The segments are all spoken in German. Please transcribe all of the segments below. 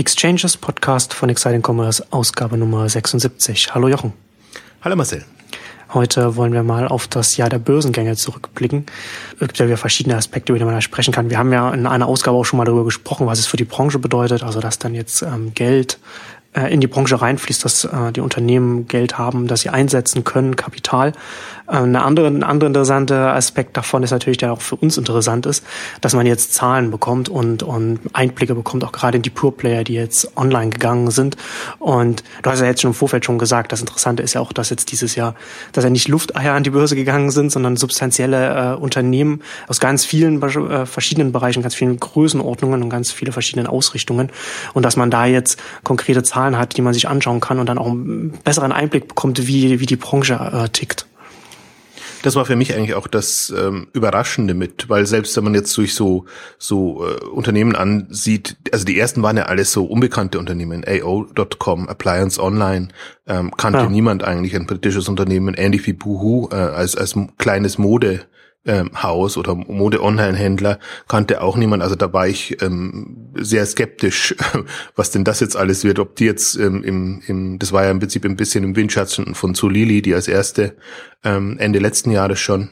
Exchanges Podcast von Exciting Commerce, Ausgabe Nummer 76. Hallo Jochen. Hallo Marcel. Heute wollen wir mal auf das Jahr der Börsengänge zurückblicken. Es gibt ja wieder verschiedene Aspekte, über die man da sprechen kann. Wir haben ja in einer Ausgabe auch schon mal darüber gesprochen, was es für die Branche bedeutet. Also, dass dann jetzt ähm, Geld äh, in die Branche reinfließt, dass äh, die Unternehmen Geld haben, das sie einsetzen können, Kapital. Eine andere, ein anderer interessanter Aspekt davon ist natürlich, der auch für uns interessant ist, dass man jetzt Zahlen bekommt und, und Einblicke bekommt, auch gerade in die Pure Player, die jetzt online gegangen sind. Und du hast ja jetzt schon im Vorfeld schon gesagt, das Interessante ist ja auch, dass jetzt dieses Jahr, dass ja nicht Lufteier an die Börse gegangen sind, sondern substanzielle äh, Unternehmen aus ganz vielen äh, verschiedenen Bereichen, ganz vielen Größenordnungen und ganz viele verschiedenen Ausrichtungen. Und dass man da jetzt konkrete Zahlen Zahlen hat, die man sich anschauen kann und dann auch einen besseren Einblick bekommt, wie, wie die Branche äh, tickt. Das war für mich eigentlich auch das ähm, Überraschende mit, weil selbst wenn man jetzt durch so so äh, Unternehmen ansieht, also die ersten waren ja alles so unbekannte Unternehmen, AO.com, Appliance Online, ähm, kannte ja. niemand eigentlich ein britisches Unternehmen, ähnlich wie Boohoo äh, als als kleines Mode ähm, Haus oder Mode-Online-Händler kannte auch niemand. Also da war ich ähm, sehr skeptisch, was denn das jetzt alles wird. Ob die jetzt ähm, im, im, das war ja im Prinzip ein bisschen im Windschatten von Zulili, die als erste ähm, Ende letzten Jahres schon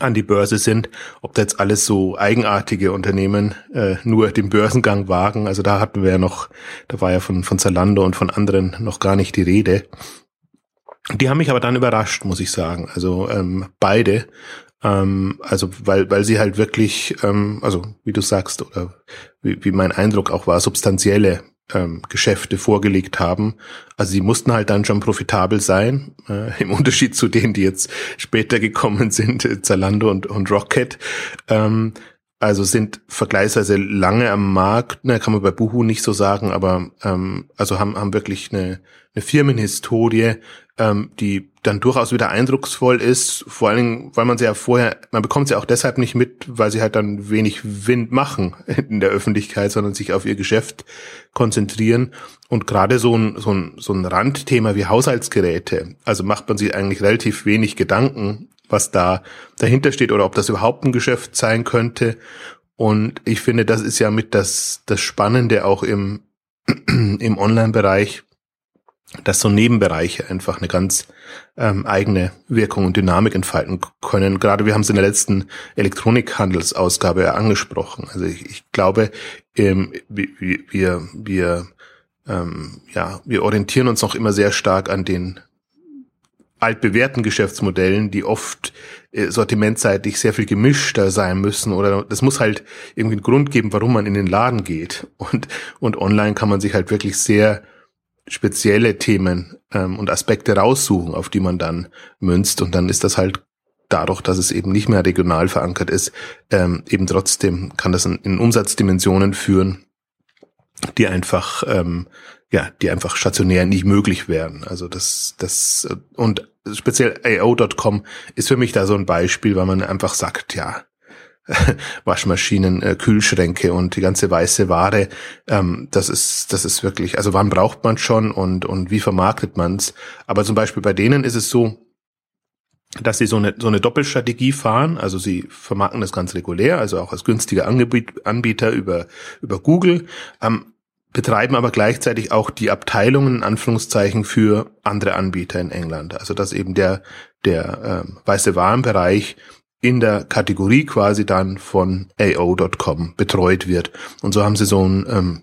an die Börse sind, ob da jetzt alles so eigenartige Unternehmen äh, nur den Börsengang wagen. Also da hatten wir ja noch, da war ja von, von Zalando und von anderen noch gar nicht die Rede. Die haben mich aber dann überrascht, muss ich sagen. Also ähm, beide. Ähm, also weil, weil sie halt wirklich, ähm, also wie du sagst, oder wie, wie mein Eindruck auch war, substanzielle ähm, Geschäfte vorgelegt haben. Also sie mussten halt dann schon profitabel sein, äh, im Unterschied zu denen, die jetzt später gekommen sind, äh, Zalando und, und Rocket. Ähm, also sind vergleichsweise lange am Markt, ne, kann man bei Buhu nicht so sagen, aber ähm, also haben, haben wirklich eine, eine Firmenhistorie, ähm, die dann durchaus wieder eindrucksvoll ist, vor allen Dingen, weil man sie ja vorher, man bekommt sie auch deshalb nicht mit, weil sie halt dann wenig Wind machen in der Öffentlichkeit, sondern sich auf ihr Geschäft konzentrieren. Und gerade so ein, so ein, so ein Randthema wie Haushaltsgeräte, also macht man sich eigentlich relativ wenig Gedanken, was da dahinter steht oder ob das überhaupt ein Geschäft sein könnte. Und ich finde, das ist ja mit das, das Spannende auch im, im Online-Bereich, dass so Nebenbereiche einfach eine ganz ähm, eigene Wirkung und Dynamik entfalten können. Gerade wir haben es in der letzten Elektronikhandelsausgabe ja angesprochen. Also ich, ich glaube, ähm, wir, wir, wir, ähm, ja, wir orientieren uns noch immer sehr stark an den altbewährten Geschäftsmodellen, die oft äh, sortimentseitig sehr viel gemischter sein müssen oder das muss halt irgendwie einen Grund geben, warum man in den Laden geht. Und, und online kann man sich halt wirklich sehr spezielle Themen ähm, und Aspekte raussuchen, auf die man dann münzt. Und dann ist das halt dadurch, dass es eben nicht mehr regional verankert ist, ähm, eben trotzdem kann das in, in Umsatzdimensionen führen, die einfach ähm, ja, die einfach stationär nicht möglich wären. Also das, das und speziell AO.com ist für mich da so ein Beispiel, weil man einfach sagt, ja, Waschmaschinen, äh, Kühlschränke und die ganze weiße Ware. Ähm, das ist, das ist wirklich, also wann braucht man schon und, und wie vermarktet man's? Aber zum Beispiel bei denen ist es so, dass sie so eine, so eine Doppelstrategie fahren. Also sie vermarkten das ganz regulär, also auch als günstiger Anbieter über, über Google, ähm, betreiben aber gleichzeitig auch die Abteilungen, in Anführungszeichen, für andere Anbieter in England. Also dass eben der, der ähm, weiße Warenbereich in der Kategorie quasi dann von AO.com betreut wird. Und so haben sie so ein, ähm,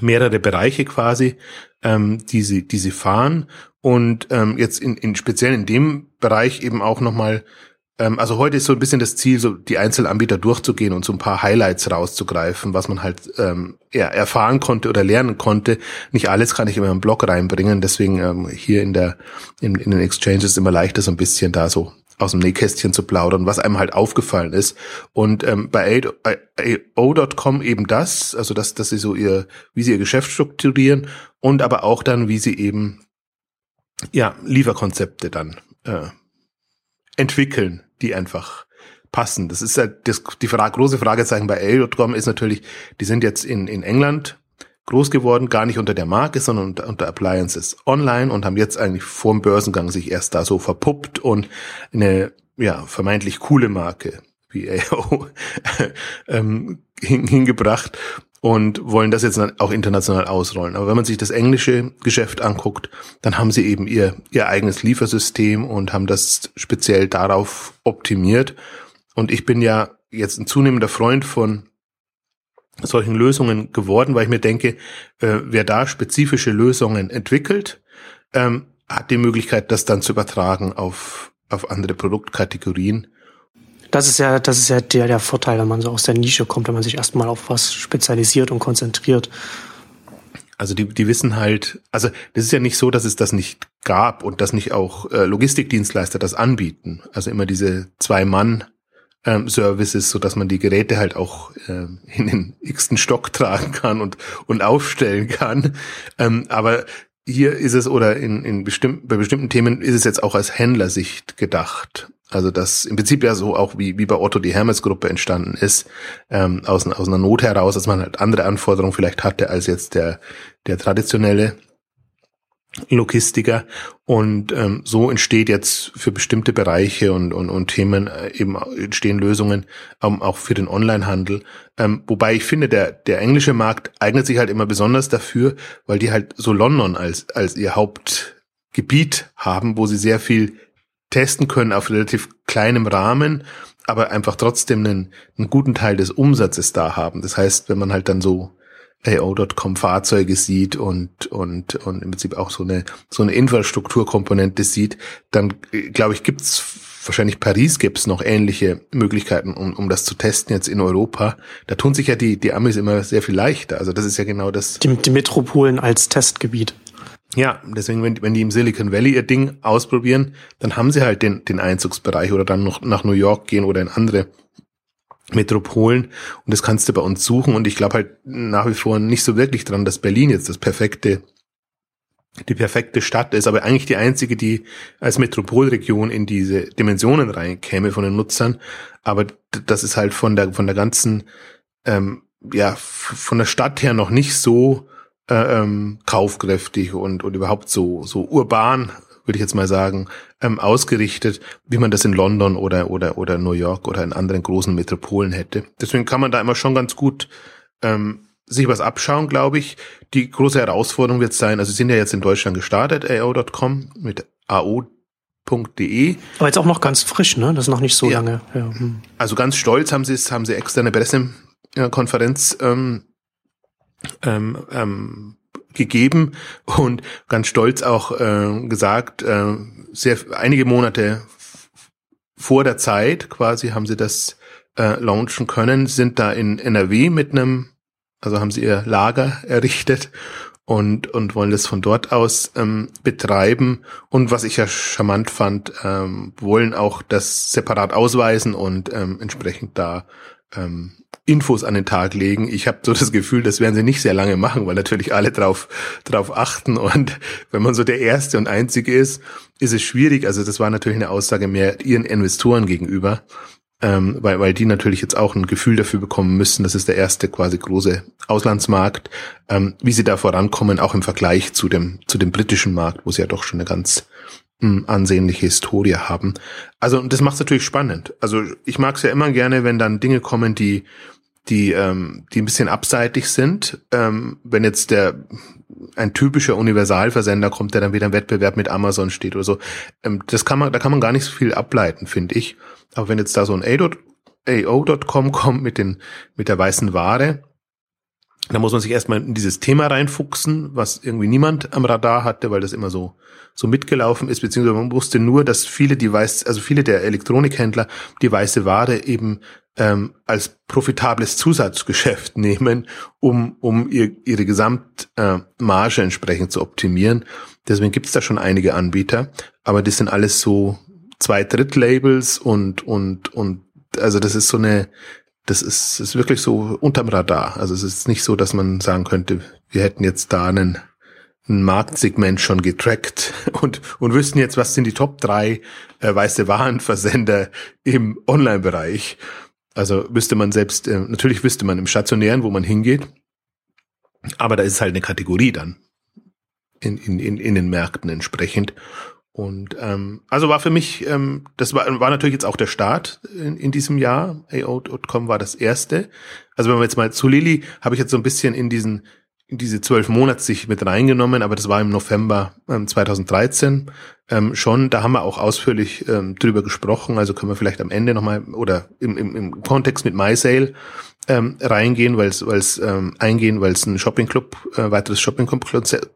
mehrere Bereiche quasi, ähm, die sie, die sie fahren und ähm, jetzt in, in speziell in dem Bereich eben auch nochmal ähm, also heute ist so ein bisschen das Ziel, so die Einzelanbieter durchzugehen und so ein paar Highlights rauszugreifen, was man halt ähm, ja, erfahren konnte oder lernen konnte. Nicht alles kann ich immer im Blog reinbringen, deswegen ähm, hier in der in, in den Exchanges immer leichter so ein bisschen da so aus dem Nähkästchen zu plaudern, was einem halt aufgefallen ist. Und ähm, bei AO.com eben das, also dass, dass sie so ihr, wie sie ihr Geschäft strukturieren und aber auch dann, wie sie eben ja Lieferkonzepte dann äh, entwickeln, die einfach passen. Das ist halt das, die Frage, große Fragezeichen bei AO.com ist natürlich, die sind jetzt in, in England groß geworden, gar nicht unter der Marke, sondern unter, unter Appliances online und haben jetzt eigentlich vor dem Börsengang sich erst da so verpuppt und eine ja vermeintlich coole Marke wie AO ähm, hingebracht und wollen das jetzt auch international ausrollen. Aber wenn man sich das englische Geschäft anguckt, dann haben sie eben ihr, ihr eigenes Liefersystem und haben das speziell darauf optimiert. Und ich bin ja jetzt ein zunehmender Freund von solchen Lösungen geworden, weil ich mir denke, äh, wer da spezifische Lösungen entwickelt, ähm, hat die Möglichkeit, das dann zu übertragen auf, auf andere Produktkategorien. Das ist ja, das ist ja der, der Vorteil, wenn man so aus der Nische kommt, wenn man sich erstmal auf was spezialisiert und konzentriert. Also die, die wissen halt, also das ist ja nicht so, dass es das nicht gab und dass nicht auch äh, Logistikdienstleister das anbieten. Also immer diese zwei Mann ähm, Services, so dass man die Geräte halt auch äh, in den x-ten Stock tragen kann und und aufstellen kann. Ähm, aber hier ist es oder in, in bestimmten, bei bestimmten Themen ist es jetzt auch als Händlersicht gedacht. Also das im Prinzip ja so auch wie, wie bei Otto die Hermes-Gruppe entstanden ist, ähm, aus, aus einer Not heraus, dass man halt andere Anforderungen vielleicht hatte als jetzt der, der traditionelle Logistiker und ähm, so entsteht jetzt für bestimmte Bereiche und, und, und Themen äh, eben entstehen Lösungen ähm, auch für den Onlinehandel. Ähm, wobei ich finde, der, der englische Markt eignet sich halt immer besonders dafür, weil die halt so London als, als ihr Hauptgebiet haben, wo sie sehr viel testen können auf relativ kleinem Rahmen, aber einfach trotzdem einen, einen guten Teil des Umsatzes da haben. Das heißt, wenn man halt dann so AO.com Fahrzeuge sieht und, und, und im Prinzip auch so eine, so eine Infrastrukturkomponente sieht, dann glaube ich, gibt's wahrscheinlich Paris gibt's noch ähnliche Möglichkeiten, um, um das zu testen jetzt in Europa. Da tun sich ja die, die Amis immer sehr viel leichter. Also das ist ja genau das. Die, die Metropolen als Testgebiet. Ja, deswegen, wenn, wenn die im Silicon Valley ihr Ding ausprobieren, dann haben sie halt den, den Einzugsbereich oder dann noch nach New York gehen oder in andere Metropolen und das kannst du bei uns suchen. Und ich glaube halt nach wie vor nicht so wirklich dran, dass Berlin jetzt das perfekte die perfekte Stadt ist, aber eigentlich die einzige, die als Metropolregion in diese Dimensionen reinkäme von den Nutzern. Aber das ist halt von der von der ganzen ähm, ja von der Stadt her noch nicht so äh, ähm, kaufkräftig und und überhaupt so so urban würde ich jetzt mal sagen, ähm, ausgerichtet, wie man das in London oder, oder, oder New York oder in anderen großen Metropolen hätte. Deswegen kann man da immer schon ganz gut ähm, sich was abschauen, glaube ich. Die große Herausforderung wird sein, also sie sind ja jetzt in Deutschland gestartet, AO.com mit AO.de. Aber jetzt auch noch ganz frisch, ne? Das ist noch nicht so ja. lange. Ja. Hm. Also ganz stolz haben sie es, haben sie externe Pressekonferenz ähm, ähm, ähm, gegeben und ganz stolz auch äh, gesagt, äh, sehr einige Monate vor der Zeit quasi haben sie das äh, launchen können, sind da in NRW mit einem, also haben sie ihr Lager errichtet und, und wollen das von dort aus ähm, betreiben. Und was ich ja charmant fand, ähm, wollen auch das separat ausweisen und ähm, entsprechend da ähm, Infos an den Tag legen. Ich habe so das Gefühl, das werden sie nicht sehr lange machen, weil natürlich alle drauf, drauf achten. Und wenn man so der Erste und Einzige ist, ist es schwierig. Also das war natürlich eine Aussage mehr ihren Investoren gegenüber, ähm, weil, weil die natürlich jetzt auch ein Gefühl dafür bekommen müssen, das ist der erste quasi große Auslandsmarkt, ähm, wie sie da vorankommen, auch im Vergleich zu dem, zu dem britischen Markt, wo sie ja doch schon eine ganz ansehnliche Historie haben. Also das macht es natürlich spannend. Also ich mag es ja immer gerne, wenn dann Dinge kommen, die die ähm, die ein bisschen abseitig sind. Ähm, wenn jetzt der ein typischer Universalversender kommt, der dann wieder im Wettbewerb mit Amazon steht oder so, ähm, das kann man da kann man gar nicht so viel ableiten, finde ich. Aber wenn jetzt da so ein AO.com kommt mit den mit der weißen Ware, da muss man sich erstmal in dieses Thema reinfuchsen, was irgendwie niemand am Radar hatte, weil das immer so, so mitgelaufen ist, beziehungsweise man wusste nur, dass viele weiß, also viele der Elektronikhändler die weiße Ware eben ähm, als profitables Zusatzgeschäft nehmen, um, um ihr, ihre Gesamtmarge äh, entsprechend zu optimieren. Deswegen gibt's da schon einige Anbieter, aber das sind alles so zwei Drittlabels und, und, und also das ist so eine, das ist, ist wirklich so unterm Radar. Also es ist nicht so, dass man sagen könnte, wir hätten jetzt da einen, ein Marktsegment schon getrackt und, und wüssten jetzt, was sind die Top drei äh, weiße Warenversender im Online-Bereich. Also wüsste man selbst, äh, natürlich wüsste man im Stationären, wo man hingeht, aber da ist halt eine Kategorie dann in, in, in, in den Märkten entsprechend. Und ähm, also war für mich, ähm, das war, war natürlich jetzt auch der Start in, in diesem Jahr. AO.com war das erste. Also wenn wir jetzt mal zu Lilly, habe ich jetzt so ein bisschen in diesen in diese zwölf Monate sich mit reingenommen, aber das war im November ähm, 2013 ähm, schon. Da haben wir auch ausführlich ähm, drüber gesprochen. Also können wir vielleicht am Ende nochmal oder im, im, im Kontext mit MySale ähm, reingehen, weil es ähm, eingehen, weil es ein Shopping Club, äh, weiteres Shopping Club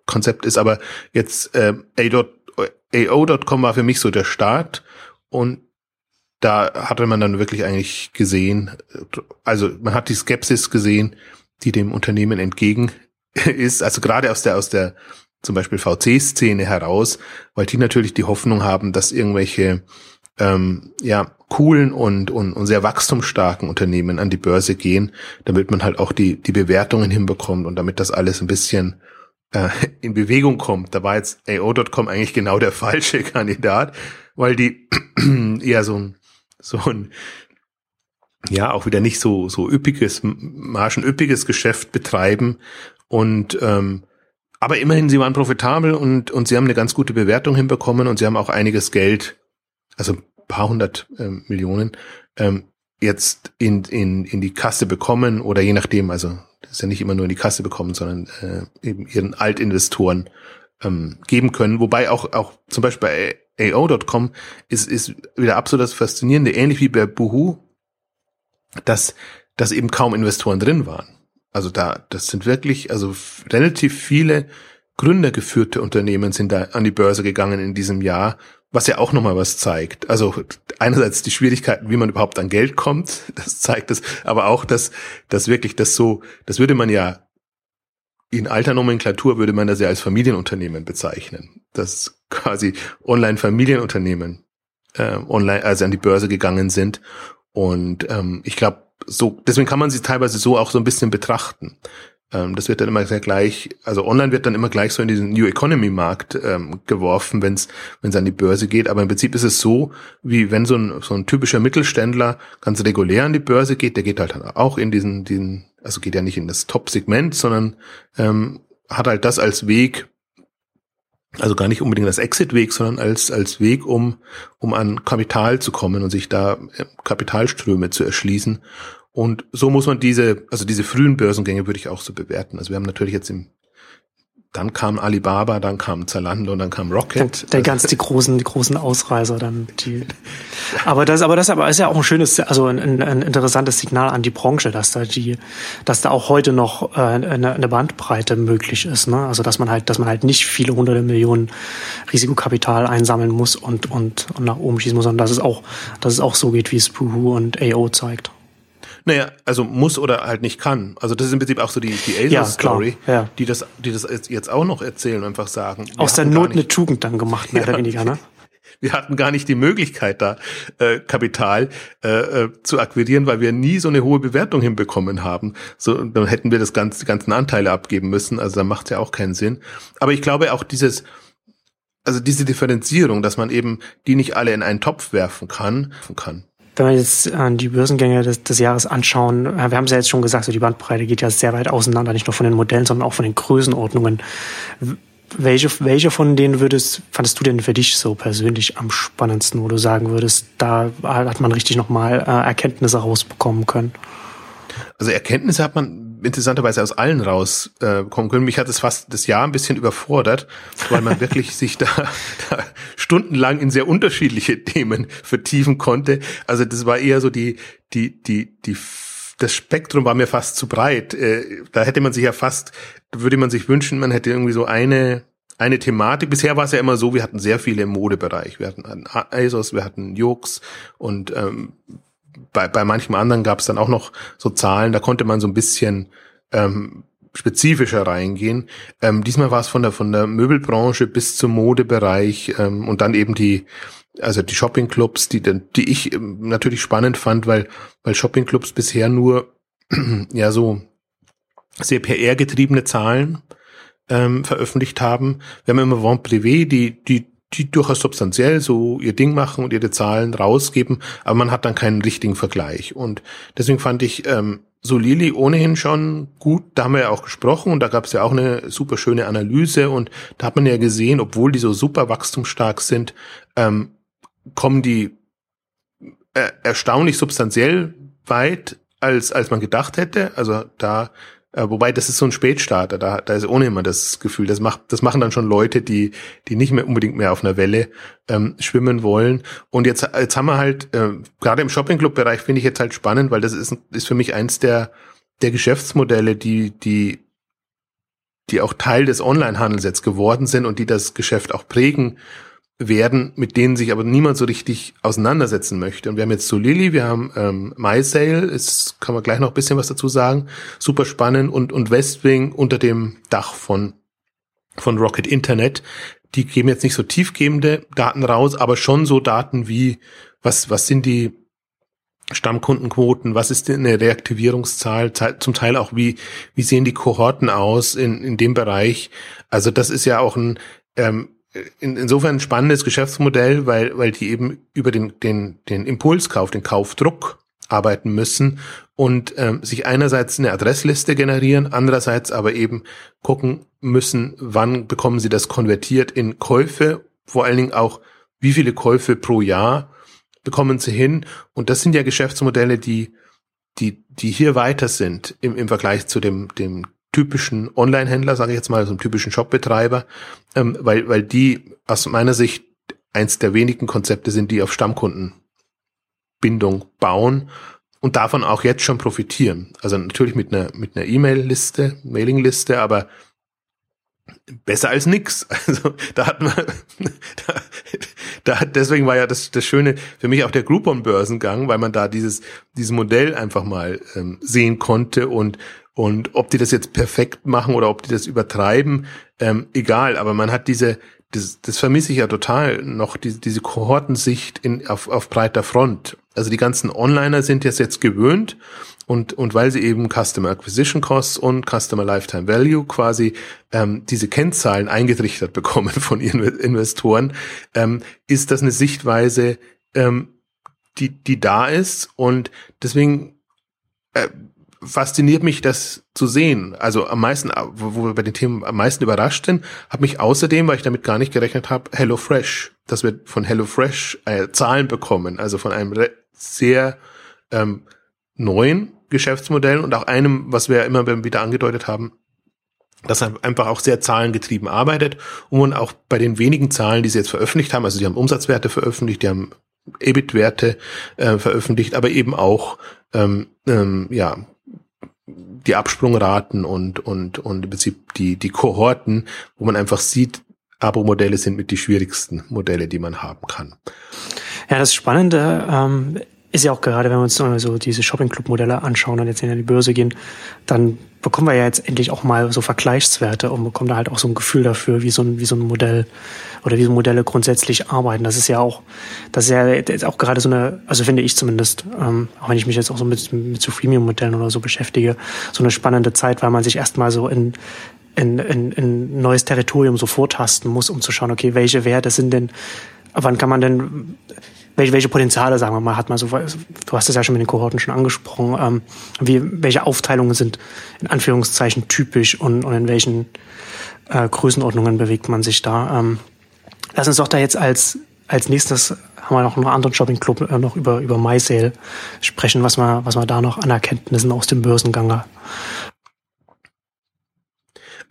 Konzept ist. Aber jetzt äh, AO.com war für mich so der Start und da hatte man dann wirklich eigentlich gesehen, also man hat die Skepsis gesehen, die dem Unternehmen entgegen ist, also gerade aus der aus der zum Beispiel VC-Szene heraus, weil die natürlich die Hoffnung haben, dass irgendwelche ähm, ja coolen und, und, und sehr wachstumsstarken Unternehmen an die Börse gehen, damit man halt auch die, die Bewertungen hinbekommt und damit das alles ein bisschen äh, in Bewegung kommt. Da war jetzt AO.com eigentlich genau der falsche Kandidat, weil die eher so ein, so ein ja auch wieder nicht so so üppiges margenüppiges Geschäft betreiben und ähm, aber immerhin sie waren profitabel und und sie haben eine ganz gute Bewertung hinbekommen und sie haben auch einiges Geld also paar hundert ähm, Millionen ähm, jetzt in, in, in die Kasse bekommen oder je nachdem, also das ja nicht immer nur in die Kasse bekommen, sondern äh, eben ihren Altinvestoren ähm, geben können. Wobei auch, auch zum Beispiel bei AO.com ist, ist wieder absolut das Faszinierende, ähnlich wie bei Boohoo, dass, dass eben kaum Investoren drin waren. Also da, das sind wirklich, also relativ viele gründergeführte Unternehmen sind da an die Börse gegangen in diesem Jahr, was ja auch nochmal was zeigt. Also einerseits die Schwierigkeiten, wie man überhaupt an Geld kommt, das zeigt es, aber auch, dass, dass wirklich das so, das würde man ja in alter Nomenklatur würde man das ja als Familienunternehmen bezeichnen. Das quasi Online-Familienunternehmen äh, online, also an die Börse gegangen sind. Und ähm, ich glaube, so, deswegen kann man sie teilweise so auch so ein bisschen betrachten. Ähm, das wird dann immer sehr gleich, also online wird dann immer gleich so in diesen New Economy Markt ähm, geworfen, wenn es an die Börse geht. Aber im Prinzip ist es so, wie wenn so ein so ein typischer Mittelständler ganz regulär an die Börse geht, der geht halt auch in diesen diesen, also geht ja nicht in das Top-Segment, sondern ähm, hat halt das als Weg, also gar nicht unbedingt als Exit-Weg, sondern als, als Weg, um, um an Kapital zu kommen und sich da äh, Kapitalströme zu erschließen. Und so muss man diese, also diese frühen Börsengänge würde ich auch so bewerten. Also wir haben natürlich jetzt im, dann kam Alibaba, dann kam Zalando und dann kam Rocket. Der, der ganz die großen, die großen Ausreißer dann. Die. Aber das, aber das aber ist ja auch ein schönes, also ein, ein interessantes Signal an die Branche, dass da die, dass da auch heute noch äh, eine, eine Bandbreite möglich ist. Ne? Also dass man halt, dass man halt nicht viele hunderte Millionen Risikokapital einsammeln muss und und, und nach oben schießen muss, sondern dass es auch, dass es auch so geht, wie es Puhu und AO zeigt. Naja, also muss oder halt nicht kann. Also das ist im Prinzip auch so die, die Acer-Story, ja, ja. die das, die das jetzt auch noch erzählen und einfach sagen. Aus der Not eine Tugend dann gemacht, mehr ja, oder weniger, ne? Wir hatten gar nicht die Möglichkeit, da äh, Kapital äh, äh, zu akquirieren, weil wir nie so eine hohe Bewertung hinbekommen haben. So, dann hätten wir das ganze, die ganzen Anteile abgeben müssen. Also da macht ja auch keinen Sinn. Aber ich glaube auch dieses, also diese Differenzierung, dass man eben die nicht alle in einen Topf werfen kann, kann wenn wir jetzt äh, die Börsengänge des, des Jahres anschauen, äh, wir haben es ja jetzt schon gesagt, so die Bandbreite geht ja sehr weit auseinander, nicht nur von den Modellen, sondern auch von den Größenordnungen. Welche, welche von denen würdest, fandest du denn für dich so persönlich am spannendsten, wo du sagen würdest, da hat man richtig nochmal äh, Erkenntnisse rausbekommen können? Also Erkenntnisse hat man interessanterweise aus allen rauskommen äh, können. Mich hat es fast das Jahr ein bisschen überfordert, weil man wirklich sich da, da stundenlang in sehr unterschiedliche Themen vertiefen konnte. Also das war eher so die, die, die, die das Spektrum war mir fast zu breit. Äh, da hätte man sich ja fast, würde man sich wünschen, man hätte irgendwie so eine eine Thematik. Bisher war es ja immer so, wir hatten sehr viele im Modebereich. Wir hatten ASOS, wir hatten Jux und ähm, bei, bei manchem anderen gab es dann auch noch so Zahlen, da konnte man so ein bisschen ähm, spezifischer reingehen. Ähm, diesmal war es von der von der Möbelbranche bis zum Modebereich ähm, und dann eben die also die Shoppingclubs, die die ich ähm, natürlich spannend fand, weil weil Shoppingclubs bisher nur ja so sehr PR getriebene Zahlen ähm, veröffentlicht haben. Wir haben immer Vent Privé, die die die durchaus substanziell so ihr Ding machen und ihre Zahlen rausgeben, aber man hat dann keinen richtigen Vergleich. Und deswegen fand ich ähm, Solili ohnehin schon gut, da haben wir ja auch gesprochen und da gab es ja auch eine super schöne Analyse und da hat man ja gesehen, obwohl die so super wachstumsstark sind, ähm, kommen die äh, erstaunlich substanziell weit, als, als man gedacht hätte. Also da wobei, das ist so ein Spätstarter, da, da ist ohnehin immer das Gefühl, das macht, das machen dann schon Leute, die, die nicht mehr unbedingt mehr auf einer Welle ähm, schwimmen wollen. Und jetzt, jetzt haben wir halt, äh, gerade im Shopping-Club-Bereich finde ich jetzt halt spannend, weil das ist, ist für mich eins der, der Geschäftsmodelle, die, die, die auch Teil des Online-Handels jetzt geworden sind und die das Geschäft auch prägen werden, mit denen sich aber niemand so richtig auseinandersetzen möchte. Und wir haben jetzt Solili, wir haben ähm, MySale, es kann man gleich noch ein bisschen was dazu sagen, super spannend und und Westwing unter dem Dach von von Rocket Internet. Die geben jetzt nicht so tiefgehende Daten raus, aber schon so Daten wie was was sind die Stammkundenquoten, was ist denn eine Reaktivierungszahl, zum Teil auch wie, wie sehen die Kohorten aus in, in dem Bereich. Also das ist ja auch ein, ähm, in, insofern ein spannendes Geschäftsmodell, weil, weil die eben über den, den, den Impulskauf, den Kaufdruck arbeiten müssen und ähm, sich einerseits eine Adressliste generieren, andererseits aber eben gucken müssen, wann bekommen sie das konvertiert in Käufe, vor allen Dingen auch, wie viele Käufe pro Jahr bekommen sie hin. Und das sind ja Geschäftsmodelle, die, die, die hier weiter sind im, im Vergleich zu dem, dem typischen Online-Händler, sage ich jetzt mal, so einem typischen Shopbetreiber, ähm, weil, weil die aus meiner Sicht eins der wenigen Konzepte sind, die auf Stammkundenbindung bauen und davon auch jetzt schon profitieren. Also natürlich mit einer mit einer E-Mail-Liste, Mailing-Liste, aber besser als nix. Also da hat man, da, da hat deswegen war ja das das Schöne für mich auch der Groupon-Börsengang, weil man da dieses dieses Modell einfach mal ähm, sehen konnte und und ob die das jetzt perfekt machen oder ob die das übertreiben, ähm, egal. Aber man hat diese, das, das vermisse ich ja total noch, diese, diese Kohortensicht in, auf, auf breiter Front. Also die ganzen Onliner sind jetzt jetzt gewöhnt und, und weil sie eben Customer Acquisition Costs und Customer Lifetime Value quasi ähm, diese Kennzahlen eingetrichtert bekommen von ihren Investoren, ähm, ist das eine Sichtweise, ähm, die, die da ist und deswegen äh, fasziniert mich das zu sehen. Also am meisten, wo wir bei den Themen am meisten überrascht sind, hat mich außerdem, weil ich damit gar nicht gerechnet habe, HelloFresh, dass wir von HelloFresh äh, Zahlen bekommen, also von einem sehr ähm, neuen Geschäftsmodell und auch einem, was wir ja immer wieder angedeutet haben, das einfach auch sehr zahlengetrieben arbeitet. Und auch bei den wenigen Zahlen, die sie jetzt veröffentlicht haben, also sie haben Umsatzwerte veröffentlicht, die haben EBIT-Werte äh, veröffentlicht, aber eben auch ähm, ähm, ja die Absprungraten und, und, und im Prinzip die, die Kohorten, wo man einfach sieht, Abo-Modelle sind mit die schwierigsten Modelle, die man haben kann. Ja, das Spannende ähm, ist ja auch gerade, wenn wir uns so diese Shopping-Club-Modelle anschauen und jetzt in die Börse gehen, dann bekommen wir ja jetzt endlich auch mal so Vergleichswerte und bekommen da halt auch so ein Gefühl dafür, wie so ein, wie so ein Modell oder wie so Modelle grundsätzlich arbeiten. Das ist ja auch, das ist ja jetzt auch gerade so eine, also finde ich zumindest, ähm, auch wenn ich mich jetzt auch so mit, mit so Freemium-Modellen oder so beschäftige, so eine spannende Zeit, weil man sich erstmal so in, in, in, in neues Territorium so vortasten muss, um zu schauen, okay, welche Werte sind denn, wann kann man denn welche, welche Potenziale, sagen wir mal, hat man so, du hast es ja schon mit den Kohorten schon angesprochen, ähm, wie, welche Aufteilungen sind in Anführungszeichen typisch und, und in welchen äh, Größenordnungen bewegt man sich da. Ähm, lass uns doch da jetzt als, als nächstes haben wir noch einen anderen Shopping-Club äh, noch über, über MySale sprechen, was man, was man da noch an Erkenntnissen aus dem Börsengang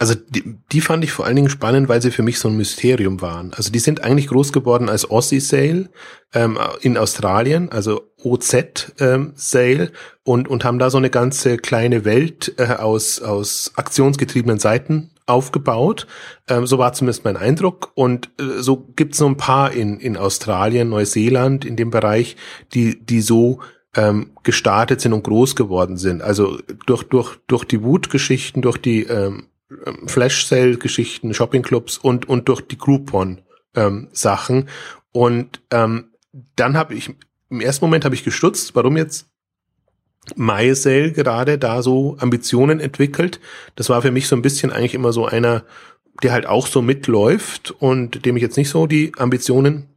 also die, die fand ich vor allen Dingen spannend, weil sie für mich so ein Mysterium waren. Also die sind eigentlich groß geworden als Aussie Sale ähm, in Australien, also OZ ähm, Sale und und haben da so eine ganze kleine Welt äh, aus aus aktionsgetriebenen Seiten aufgebaut. Ähm, so war zumindest mein Eindruck. Und äh, so gibt's noch ein paar in in Australien, Neuseeland in dem Bereich, die die so ähm, gestartet sind und groß geworden sind. Also durch durch durch die Wut-Geschichten, durch die ähm, ähm, Flash-Sale-Geschichten, Shopping-Clubs und, und durch die Groupon-Sachen. Ähm, und ähm, dann habe ich, im ersten Moment habe ich gestutzt, warum jetzt MySale gerade da so Ambitionen entwickelt. Das war für mich so ein bisschen eigentlich immer so einer, der halt auch so mitläuft und dem ich jetzt nicht so die Ambitionen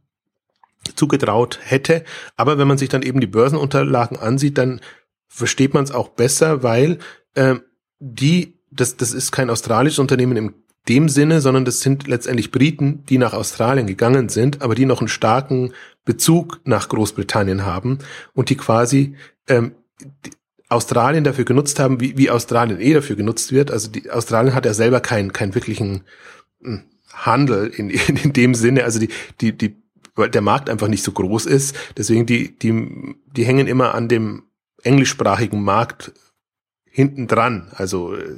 zugetraut hätte. Aber wenn man sich dann eben die Börsenunterlagen ansieht, dann versteht man es auch besser, weil äh, die, das, das ist kein australisches Unternehmen im dem Sinne, sondern das sind letztendlich Briten, die nach Australien gegangen sind, aber die noch einen starken Bezug nach Großbritannien haben und die quasi ähm, die Australien dafür genutzt haben, wie, wie Australien eh dafür genutzt wird. Also die, Australien hat ja selber keinen keinen wirklichen hm, Handel in, in, in dem Sinne. Also die, die, die, weil der Markt einfach nicht so groß ist. Deswegen die, die, die hängen immer an dem englischsprachigen Markt hinten dran. Also äh,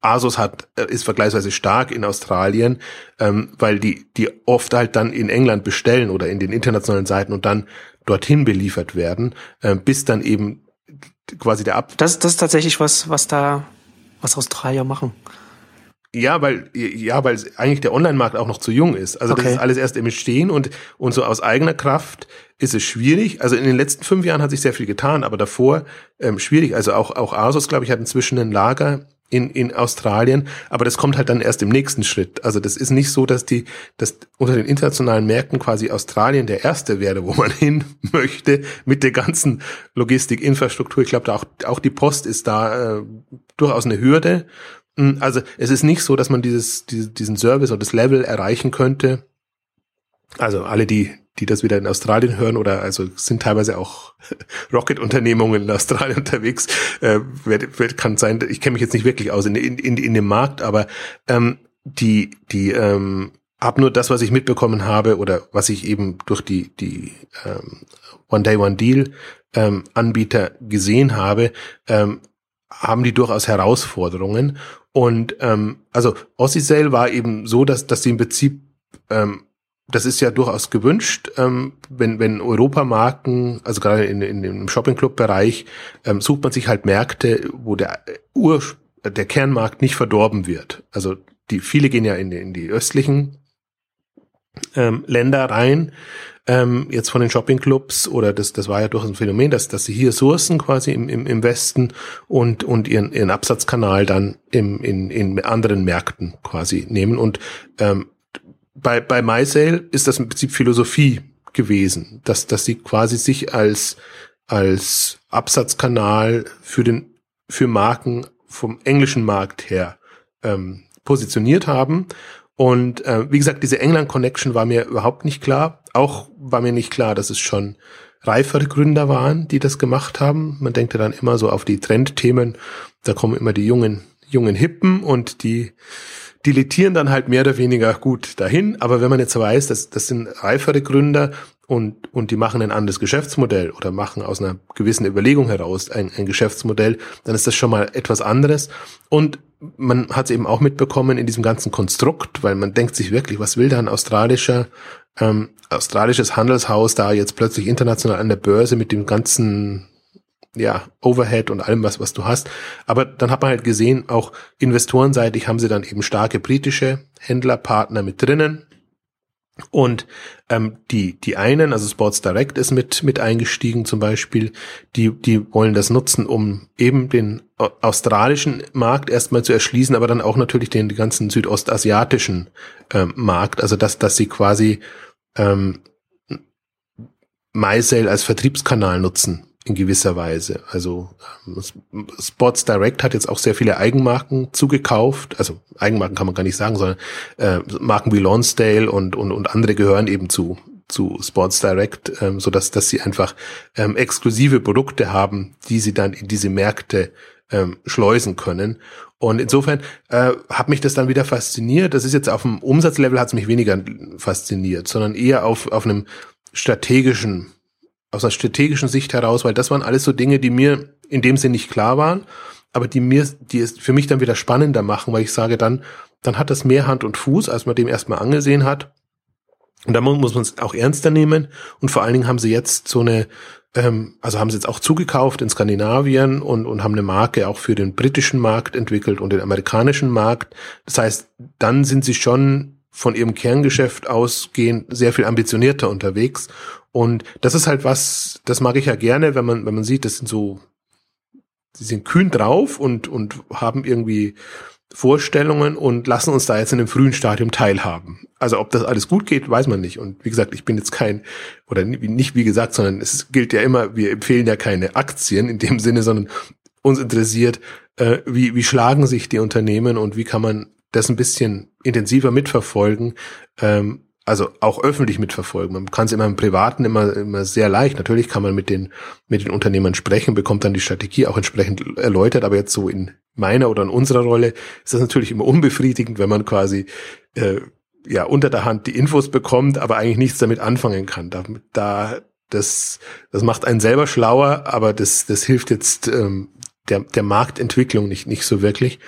Asus hat ist vergleichsweise stark in Australien, ähm, weil die die oft halt dann in England bestellen oder in den internationalen Seiten und dann dorthin beliefert werden, äh, bis dann eben quasi der Ab. Das, das ist tatsächlich was, was da was Australier machen. Ja, weil ja, weil eigentlich der Online-Markt auch noch zu jung ist. Also okay. das ist alles erst im Stehen und und so aus eigener Kraft ist es schwierig. Also in den letzten fünf Jahren hat sich sehr viel getan, aber davor ähm, schwierig. Also auch auch Asus, glaube ich, hat inzwischen ein Lager in in Australien, aber das kommt halt dann erst im nächsten Schritt. Also das ist nicht so, dass die dass unter den internationalen Märkten quasi Australien der erste wäre, wo man hin möchte mit der ganzen Logistikinfrastruktur. Ich glaube, da auch auch die Post ist da äh, durchaus eine Hürde hm, also es ist nicht so, dass man dieses, diesen Service oder das Level erreichen könnte. Also alle, die, die das wieder in Australien hören oder also sind teilweise auch Rocket-Unternehmungen in Australien unterwegs, äh, kann sein, ich kenne mich jetzt nicht wirklich aus in, in, in, in dem Markt, aber ähm, die, die ähm, hab nur das, was ich mitbekommen habe oder was ich eben durch die, die ähm, One Day One Deal ähm, Anbieter gesehen habe, ähm, haben die durchaus Herausforderungen. Und ähm, also Ossisale war eben so, dass, dass sie im Prinzip, ähm, das ist ja durchaus gewünscht, ähm, wenn, wenn Europamarken, also gerade in, in, im Shopping-Club-Bereich, ähm, sucht man sich halt Märkte, wo der Ur, der Kernmarkt nicht verdorben wird. Also die viele gehen ja in, in die östlichen ähm, Länder rein, ähm, jetzt von den Shoppingclubs oder das, das war ja durchaus ein Phänomen, dass, dass sie hier sourcen quasi im, im, im Westen und, und ihren, ihren Absatzkanal dann im, in, in anderen Märkten quasi nehmen. Und ähm, bei, bei MySale ist das im Prinzip Philosophie gewesen, dass, dass sie quasi sich als, als Absatzkanal für den, für Marken vom englischen Markt her ähm, positioniert haben und äh, wie gesagt, diese England-Connection war mir überhaupt nicht klar. Auch war mir nicht klar, dass es schon reifere Gründer waren, die das gemacht haben. Man denkt ja dann immer so auf die Trendthemen. Da kommen immer die jungen, jungen Hippen und die diletieren dann halt mehr oder weniger gut dahin. Aber wenn man jetzt weiß, dass das sind reifere Gründer und, und die machen ein anderes Geschäftsmodell oder machen aus einer gewissen Überlegung heraus ein, ein Geschäftsmodell, dann ist das schon mal etwas anderes. Und man hat es eben auch mitbekommen in diesem ganzen Konstrukt, weil man denkt sich wirklich, was will da ein australischer, ähm, australisches Handelshaus da jetzt plötzlich international an der Börse mit dem ganzen ja, Overhead und allem, was, was du hast. Aber dann hat man halt gesehen, auch investorenseitig haben sie dann eben starke britische Händlerpartner mit drinnen, und ähm, die, die einen, also Sports Direct ist mit, mit eingestiegen zum Beispiel, die, die wollen das nutzen, um eben den australischen Markt erstmal zu erschließen, aber dann auch natürlich den, ganzen südostasiatischen ähm, Markt. Also dass, dass sie quasi ähm, MySale als Vertriebskanal nutzen in gewisser Weise. Also ähm, Sports Direct hat jetzt auch sehr viele Eigenmarken zugekauft. Also Eigenmarken kann man gar nicht sagen, sondern äh, Marken wie Lonsdale und, und, und andere gehören eben zu zu Sports Direct, ähm, so dass dass sie einfach ähm, exklusive Produkte haben, die sie dann in diese Märkte ähm, schleusen können. Und insofern äh, hat mich das dann wieder fasziniert. Das ist jetzt auf dem Umsatzlevel hat es mich weniger fasziniert, sondern eher auf auf einem strategischen aus einer strategischen Sicht heraus, weil das waren alles so Dinge, die mir in dem Sinn nicht klar waren, aber die mir, die es für mich dann wieder spannender machen, weil ich sage dann, dann hat das mehr Hand und Fuß, als man dem erstmal angesehen hat. Und da muss man es auch ernster nehmen. Und vor allen Dingen haben sie jetzt so eine, ähm, also haben sie jetzt auch zugekauft in Skandinavien und, und haben eine Marke auch für den britischen Markt entwickelt und den amerikanischen Markt. Das heißt, dann sind sie schon von ihrem Kerngeschäft ausgehend sehr viel ambitionierter unterwegs und das ist halt was, das mag ich ja gerne, wenn man, wenn man sieht, das sind so, sie sind kühn drauf und, und haben irgendwie Vorstellungen und lassen uns da jetzt in einem frühen Stadium teilhaben. Also ob das alles gut geht, weiß man nicht. Und wie gesagt, ich bin jetzt kein, oder nicht wie gesagt, sondern es gilt ja immer, wir empfehlen ja keine Aktien in dem Sinne, sondern uns interessiert, äh, wie, wie schlagen sich die Unternehmen und wie kann man das ein bisschen intensiver mitverfolgen, ähm, also auch öffentlich mitverfolgen. Man kann es immer im Privaten immer, immer sehr leicht. Natürlich kann man mit den, mit den Unternehmern sprechen, bekommt dann die Strategie auch entsprechend erläutert, aber jetzt so in meiner oder in unserer Rolle ist das natürlich immer unbefriedigend, wenn man quasi äh, ja unter der Hand die Infos bekommt, aber eigentlich nichts damit anfangen kann. Da, da das, das macht einen selber schlauer, aber das, das hilft jetzt ähm, der, der Marktentwicklung nicht, nicht so wirklich.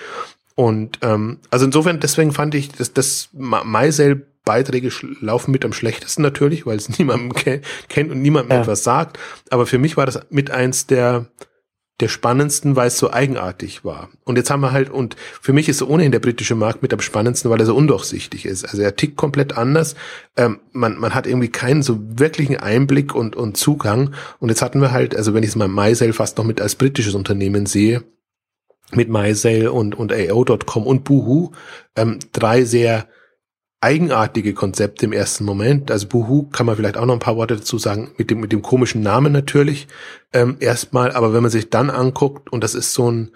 Und ähm, also insofern, deswegen fand ich, dass das MySale Beiträge laufen mit am schlechtesten natürlich, weil es niemandem ke kennt und niemandem ja. etwas sagt. Aber für mich war das mit eins der der spannendsten, weil es so eigenartig war. Und jetzt haben wir halt, und für mich ist so ohnehin der britische Markt mit am spannendsten, weil er so undurchsichtig ist. Also er tickt komplett anders. Ähm, man, man hat irgendwie keinen so wirklichen Einblick und, und Zugang. Und jetzt hatten wir halt, also wenn ich es mal MySale fast noch mit als britisches Unternehmen sehe, mit MySale und, und AO.com und Boohoo, ähm, drei sehr eigenartige Konzepte im ersten Moment. Also Boohoo kann man vielleicht auch noch ein paar Worte dazu sagen, mit dem, mit dem komischen Namen natürlich ähm, erstmal, aber wenn man sich dann anguckt, und das ist so ein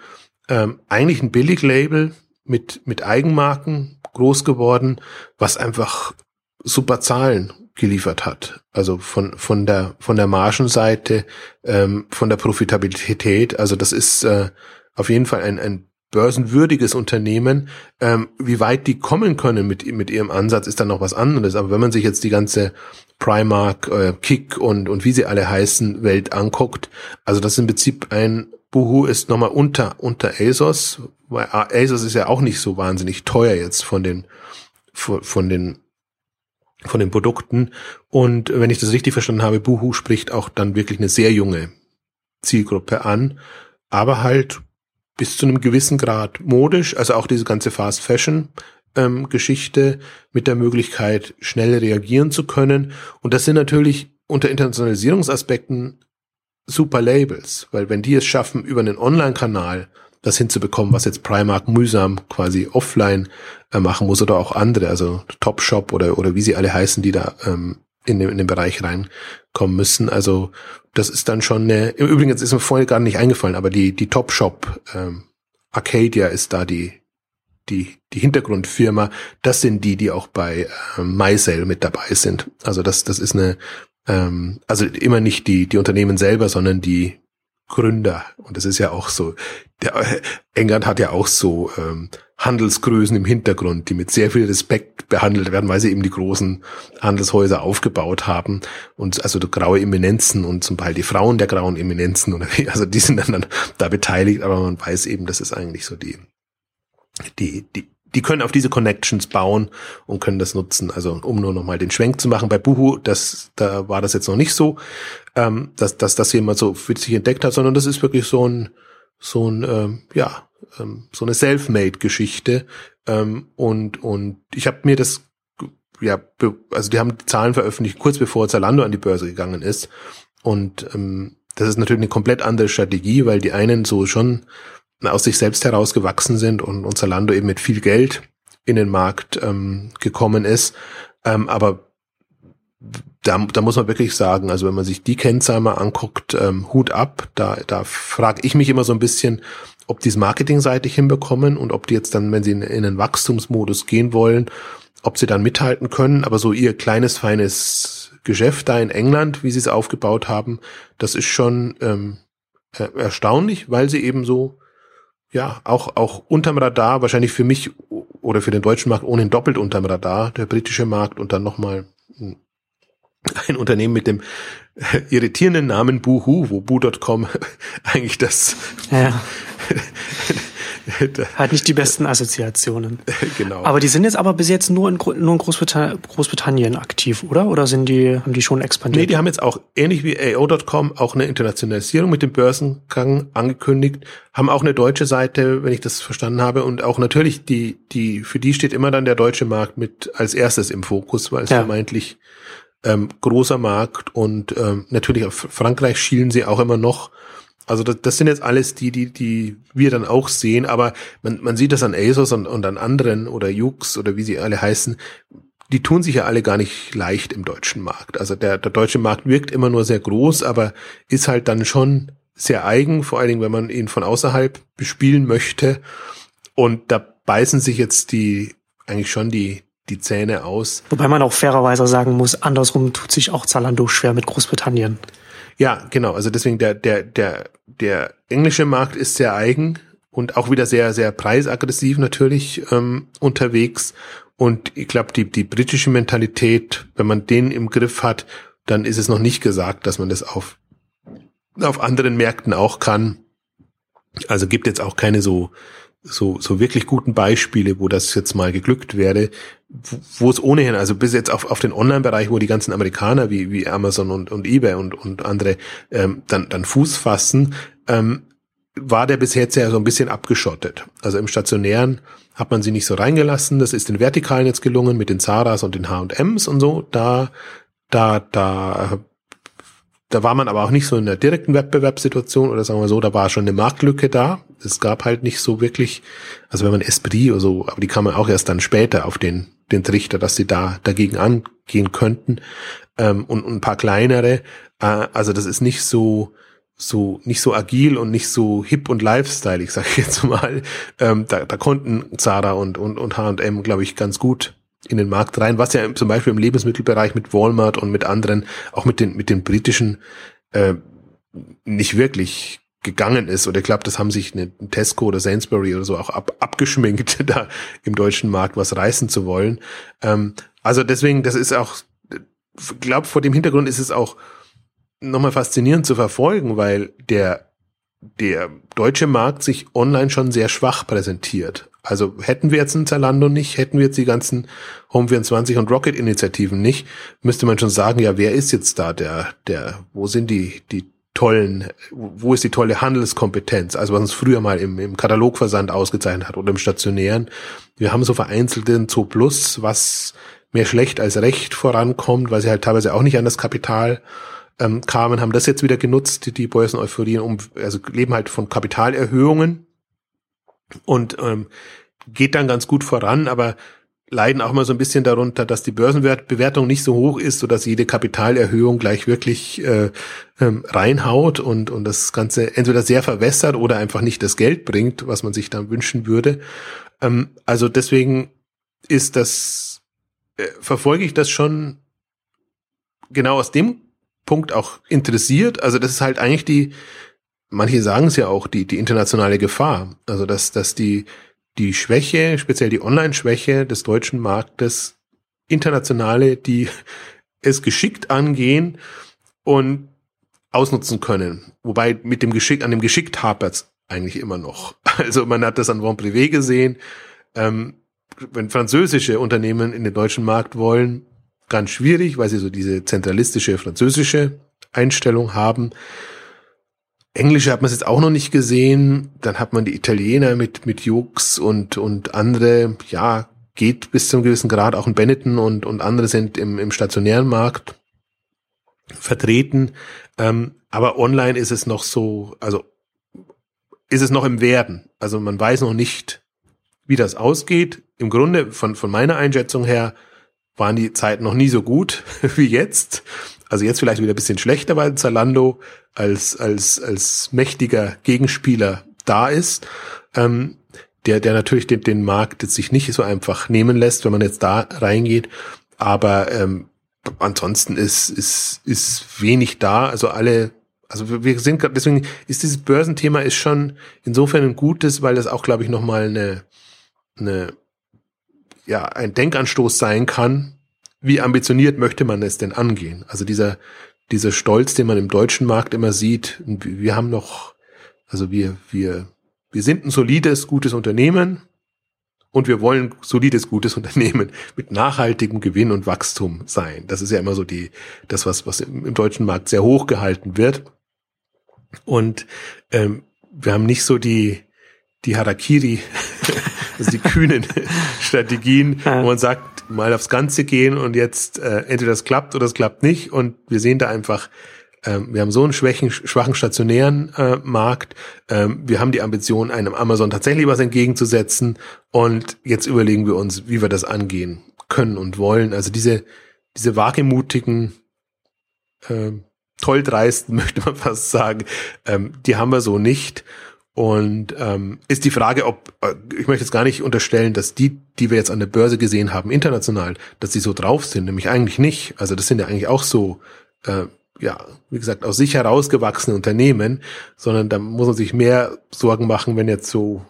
ähm, eigentlich ein Billig-Label mit, mit Eigenmarken groß geworden, was einfach super Zahlen geliefert hat. Also von, von der, von der Margenseite, ähm, von der Profitabilität. Also das ist äh, auf jeden Fall ein, ein börsenwürdiges Unternehmen. Ähm, wie weit die kommen können mit, mit ihrem Ansatz, ist dann noch was anderes. Aber wenn man sich jetzt die ganze Primark, äh, Kick und, und wie sie alle heißen, Welt anguckt, also das ist im Prinzip ein Boohoo ist nochmal unter, unter ASOS, weil ASOS ist ja auch nicht so wahnsinnig teuer jetzt von den, von, von den von den Produkten. Und wenn ich das richtig verstanden habe, Boohoo spricht auch dann wirklich eine sehr junge Zielgruppe an, aber halt bis zu einem gewissen Grad modisch, also auch diese ganze Fast Fashion ähm, Geschichte mit der Möglichkeit, schnell reagieren zu können. Und das sind natürlich unter Internationalisierungsaspekten super Labels, weil wenn die es schaffen, über einen Online-Kanal das hinzubekommen, was jetzt Primark mühsam quasi offline äh, machen muss oder auch andere, also Topshop oder, oder wie sie alle heißen, die da ähm, in, den, in den Bereich reinkommen müssen. Also das ist dann schon eine, übrigens ist mir vorher gar nicht eingefallen, aber die, die Top-Shop, ähm, Arcadia ist da die, die, die Hintergrundfirma. Das sind die, die auch bei ähm, MySale mit dabei sind. Also das, das ist eine, ähm, also immer nicht die, die Unternehmen selber, sondern die Gründer. Und das ist ja auch so, der, England hat ja auch so ähm, Handelsgrößen im Hintergrund, die mit sehr viel Respekt behandelt werden, weil sie eben die großen Handelshäuser aufgebaut haben. Und also die graue Eminenzen und zum Beispiel die Frauen der grauen Eminenzen oder wie, also die sind dann, dann da beteiligt, aber man weiß eben, das ist eigentlich so die, die, die, die können auf diese Connections bauen und können das nutzen. Also um nur nochmal den Schwenk zu machen, bei Buhu, das, da war das jetzt noch nicht so, ähm, dass, dass das jemand so für sich entdeckt hat, sondern das ist wirklich so ein, so ein, ähm, ja, ähm, so eine Self-Made-Geschichte. Ähm, und, und ich habe mir das, ja, also die haben die Zahlen veröffentlicht, kurz bevor Zalando an die Börse gegangen ist. Und ähm, das ist natürlich eine komplett andere Strategie, weil die einen so schon aus sich selbst heraus gewachsen sind und, und Zalando eben mit viel Geld in den Markt ähm, gekommen ist. Ähm, aber da, da muss man wirklich sagen, also wenn man sich die Kennzahlen mal anguckt, ähm, Hut ab, da, da frage ich mich immer so ein bisschen, ob die es marketingseitig hinbekommen und ob die jetzt dann, wenn sie in, in einen Wachstumsmodus gehen wollen, ob sie dann mithalten können. Aber so ihr kleines, feines Geschäft da in England, wie sie es aufgebaut haben, das ist schon ähm, erstaunlich, weil sie eben so, ja, auch, auch unterm Radar, wahrscheinlich für mich oder für den deutschen Markt ohnehin doppelt unterm Radar, der britische Markt und dann nochmal ein Unternehmen mit dem irritierenden Namen Boohoo, wo Boo.com eigentlich das ja. Hat nicht die besten Assoziationen. Genau. Aber die sind jetzt aber bis jetzt nur in, nur in Großbritannien, Großbritannien aktiv, oder? Oder sind die, haben die schon expandiert? Nee, die haben jetzt auch, ähnlich wie AO.com, auch eine Internationalisierung mit dem Börsengang angekündigt, haben auch eine deutsche Seite, wenn ich das verstanden habe, und auch natürlich die, die, für die steht immer dann der deutsche Markt mit als erstes im Fokus, weil es ja. vermeintlich ähm, großer Markt und ähm, natürlich auf Frankreich schielen sie auch immer noch Also das, das sind jetzt alles die, die, die wir dann auch sehen, aber man, man sieht das an ASOS und, und an anderen oder Jux oder wie sie alle heißen, die tun sich ja alle gar nicht leicht im deutschen Markt. Also der, der deutsche Markt wirkt immer nur sehr groß, aber ist halt dann schon sehr eigen, vor allen Dingen, wenn man ihn von außerhalb bespielen möchte. Und da beißen sich jetzt die, eigentlich schon die, die Zähne aus. Wobei man auch fairerweise sagen muss, andersrum tut sich auch Zalando schwer mit Großbritannien. Ja, genau. Also deswegen der, der, der, der englische Markt ist sehr eigen und auch wieder sehr, sehr preisaggressiv natürlich ähm, unterwegs. Und ich glaube, die, die britische Mentalität, wenn man den im Griff hat, dann ist es noch nicht gesagt, dass man das auf, auf anderen Märkten auch kann. Also gibt jetzt auch keine so, so, so wirklich guten Beispiele, wo das jetzt mal geglückt wäre, wo es ohnehin, also bis jetzt auf, auf den Online-Bereich, wo die ganzen Amerikaner wie, wie Amazon und, und eBay und, und andere ähm, dann, dann Fuß fassen, ähm, war der bis jetzt ja so ein bisschen abgeschottet. Also im stationären hat man sie nicht so reingelassen. Das ist den Vertikalen jetzt gelungen mit den Zaras und den H&Ms und so. Da, da, da, da war man aber auch nicht so in der direkten Wettbewerbssituation oder sagen wir so, da war schon eine Marktlücke da. Es gab halt nicht so wirklich, also wenn man Esprit oder so, aber die kam man auch erst dann später auf den, den Trichter, dass sie da dagegen angehen könnten. Ähm, und, und ein paar kleinere. Äh, also das ist nicht so, so nicht so agil und nicht so hip und lifestyle, ich sage jetzt mal. Ähm, da, da konnten Zara und und und H&M, glaube ich, ganz gut in den Markt rein, was ja zum Beispiel im Lebensmittelbereich mit Walmart und mit anderen, auch mit den mit den britischen äh, nicht wirklich gegangen ist. Oder ich glaube, das haben sich eine Tesco oder Sainsbury oder so auch ab, abgeschminkt, da im deutschen Markt was reißen zu wollen. Ähm, also deswegen, das ist auch, glaube vor dem Hintergrund ist es auch nochmal faszinierend zu verfolgen, weil der, der deutsche Markt sich online schon sehr schwach präsentiert. Also hätten wir jetzt ein Zalando nicht, hätten wir jetzt die ganzen Home24 und Rocket Initiativen nicht, müsste man schon sagen, ja, wer ist jetzt da der, der, wo sind die, die tollen, wo ist die tolle Handelskompetenz? Also was uns früher mal im, im Katalogversand ausgezeichnet hat oder im stationären. Wir haben so vereinzelte Zoo Plus, was mehr schlecht als recht vorankommt, weil sie halt teilweise auch nicht an das Kapital ähm, kamen, haben das jetzt wieder genutzt, die Börseneuphorien, um, also leben halt von Kapitalerhöhungen und ähm, geht dann ganz gut voran, aber leiden auch mal so ein bisschen darunter, dass die Börsenbewertung nicht so hoch ist, so dass jede Kapitalerhöhung gleich wirklich äh, ähm, reinhaut und, und das Ganze entweder sehr verwässert oder einfach nicht das Geld bringt, was man sich dann wünschen würde. Ähm, also deswegen ist das, äh, verfolge ich das schon genau aus dem Punkt auch interessiert. Also das ist halt eigentlich die, manche sagen es ja auch, die, die internationale Gefahr. Also dass, dass die, die Schwäche, speziell die Online-Schwäche des deutschen Marktes, internationale, die es geschickt angehen und ausnutzen können. Wobei mit dem Geschick, an dem Geschickt hapert eigentlich immer noch. Also man hat das an Bon Privé gesehen. Ähm, wenn französische Unternehmen in den deutschen Markt wollen, ganz schwierig, weil sie so diese zentralistische französische Einstellung haben. Englische hat man es jetzt auch noch nicht gesehen. Dann hat man die Italiener mit, mit Jux und, und andere. Ja, geht bis zum gewissen Grad. Auch in Benetton und, und andere sind im, im stationären Markt vertreten. Ähm, aber online ist es noch so, also ist es noch im Werden. Also man weiß noch nicht, wie das ausgeht. Im Grunde von, von meiner Einschätzung her waren die Zeiten noch nie so gut wie jetzt. Also jetzt vielleicht wieder ein bisschen schlechter, weil Zalando als, als, als mächtiger Gegenspieler da ist, ähm, der, der natürlich den, den Markt jetzt sich nicht so einfach nehmen lässt, wenn man jetzt da reingeht. Aber ähm, ansonsten ist, ist, ist wenig da. Also alle, also wir sind deswegen ist dieses Börsenthema ist schon insofern ein gutes, weil das auch, glaube ich, nochmal eine, eine ja ein Denkanstoß sein kann. Wie ambitioniert möchte man es denn angehen? Also dieser dieser Stolz, den man im deutschen Markt immer sieht. Wir haben noch, also wir wir wir sind ein solides, gutes Unternehmen und wir wollen solides, gutes Unternehmen mit nachhaltigem Gewinn und Wachstum sein. Das ist ja immer so die das was was im, im deutschen Markt sehr hoch gehalten wird. Und ähm, wir haben nicht so die die Harakiri also die kühnen Strategien, wo man sagt, mal aufs Ganze gehen und jetzt äh, entweder das klappt oder es klappt nicht. Und wir sehen da einfach ähm, wir haben so einen schwächen, schwachen stationären äh, Markt, ähm, wir haben die Ambition, einem Amazon tatsächlich was entgegenzusetzen und jetzt überlegen wir uns, wie wir das angehen können und wollen. Also diese, diese wagemutigen, äh, toll dreisten, möchte man fast sagen, ähm, die haben wir so nicht. Und ähm, ist die Frage, ob, äh, ich möchte jetzt gar nicht unterstellen, dass die, die wir jetzt an der Börse gesehen haben, international, dass die so drauf sind, nämlich eigentlich nicht. Also das sind ja eigentlich auch so, äh, ja, wie gesagt, aus sich herausgewachsene Unternehmen, sondern da muss man sich mehr Sorgen machen, wenn jetzt so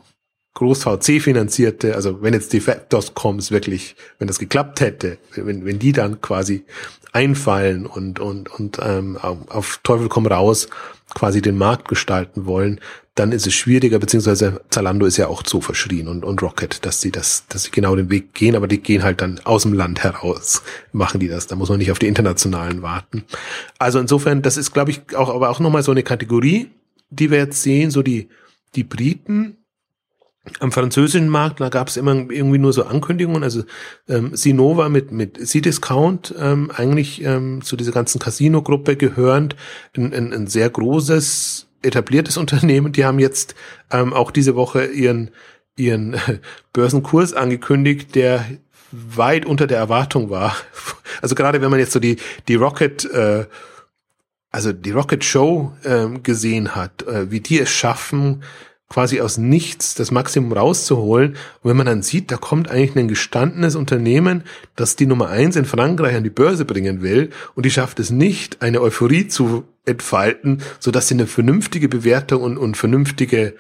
groß VC finanzierte, also wenn jetzt die Dotcoms wirklich, wenn das geklappt hätte, wenn, wenn die dann quasi einfallen und, und, und ähm, auf Teufel komm raus quasi den Markt gestalten wollen, dann ist es schwieriger, beziehungsweise Zalando ist ja auch so verschrien und, und Rocket, dass sie das, dass sie genau den Weg gehen, aber die gehen halt dann aus dem Land heraus, machen die das. Da muss man nicht auf die internationalen warten. Also insofern, das ist, glaube ich, auch, aber auch nochmal so eine Kategorie, die wir jetzt sehen, so die, die Briten, am französischen Markt, da gab es immer irgendwie nur so Ankündigungen. Also ähm, Sinova mit mit C-Discount ähm, eigentlich ähm, zu dieser ganzen Casino-Gruppe gehörend, ein, ein, ein sehr großes etabliertes Unternehmen, die haben jetzt ähm, auch diese Woche ihren, ihren äh, Börsenkurs angekündigt, der weit unter der Erwartung war. Also gerade wenn man jetzt so die, die Rocket, äh, also die Rocket Show ähm, gesehen hat, äh, wie die es schaffen, quasi aus nichts das Maximum rauszuholen. Und wenn man dann sieht, da kommt eigentlich ein gestandenes Unternehmen, das die Nummer eins in Frankreich an die Börse bringen will und die schafft es nicht, eine Euphorie zu entfalten, so dass sie eine vernünftige Bewertung und, und vernünftige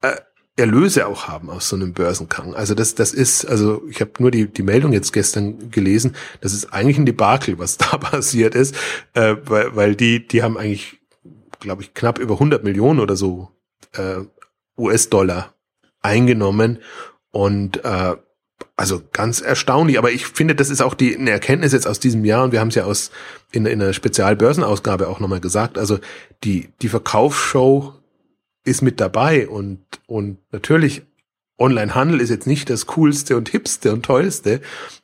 äh, Erlöse auch haben aus so einem Börsengang. Also das, das ist, also ich habe nur die, die Meldung jetzt gestern gelesen, das ist eigentlich ein Debakel, was da passiert ist, äh, weil, weil die, die haben eigentlich, glaube ich, knapp über 100 Millionen oder so äh, US-Dollar eingenommen und äh, also ganz erstaunlich, aber ich finde, das ist auch die eine Erkenntnis jetzt aus diesem Jahr und wir haben es ja aus in, in einer Spezialbörsenausgabe auch nochmal gesagt. Also die die Verkaufsshow ist mit dabei und und natürlich Onlinehandel ist jetzt nicht das coolste und hipste und tollste.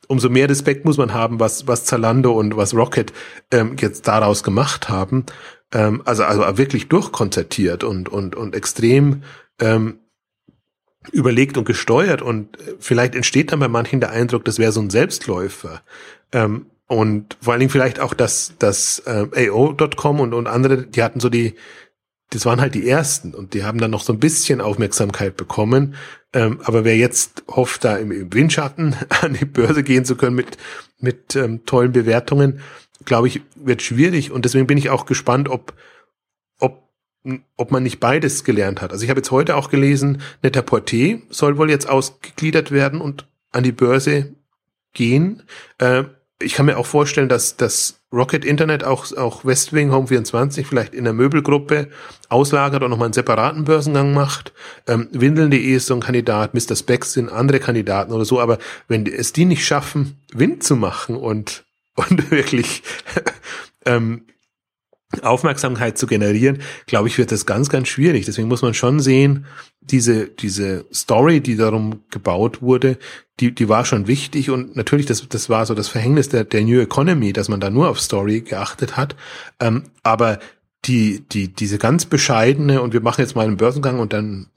Umso mehr Respekt muss man haben, was was Zalando und was Rocket ähm, jetzt daraus gemacht haben. Ähm, also also wirklich durchkonzertiert und und und extrem ähm, überlegt und gesteuert und vielleicht entsteht dann bei manchen der Eindruck, das wäre so ein Selbstläufer. Ähm, und vor allen Dingen vielleicht auch das, das äh, AO.com und, und andere, die hatten so die, das waren halt die ersten und die haben dann noch so ein bisschen Aufmerksamkeit bekommen. Ähm, aber wer jetzt hofft, da im, im Windschatten an die Börse gehen zu können mit, mit ähm, tollen Bewertungen, glaube ich, wird schwierig. Und deswegen bin ich auch gespannt, ob ob man nicht beides gelernt hat. Also ich habe jetzt heute auch gelesen, Netter Porté soll wohl jetzt ausgegliedert werden und an die Börse gehen. Äh, ich kann mir auch vorstellen, dass das Rocket Internet auch, auch Westwing Home 24 vielleicht in der Möbelgruppe auslagert und nochmal einen separaten Börsengang macht. Ähm, Windeln.de ist so ein Kandidat, Mr. Specs sind andere Kandidaten oder so, aber wenn es die nicht schaffen, Wind zu machen und, und wirklich ähm, Aufmerksamkeit zu generieren, glaube ich, wird das ganz, ganz schwierig. Deswegen muss man schon sehen, diese, diese Story, die darum gebaut wurde, die, die war schon wichtig und natürlich, das, das war so das Verhängnis der, der New Economy, dass man da nur auf Story geachtet hat. Ähm, aber die, die, diese ganz bescheidene und wir machen jetzt mal einen Börsengang und dann,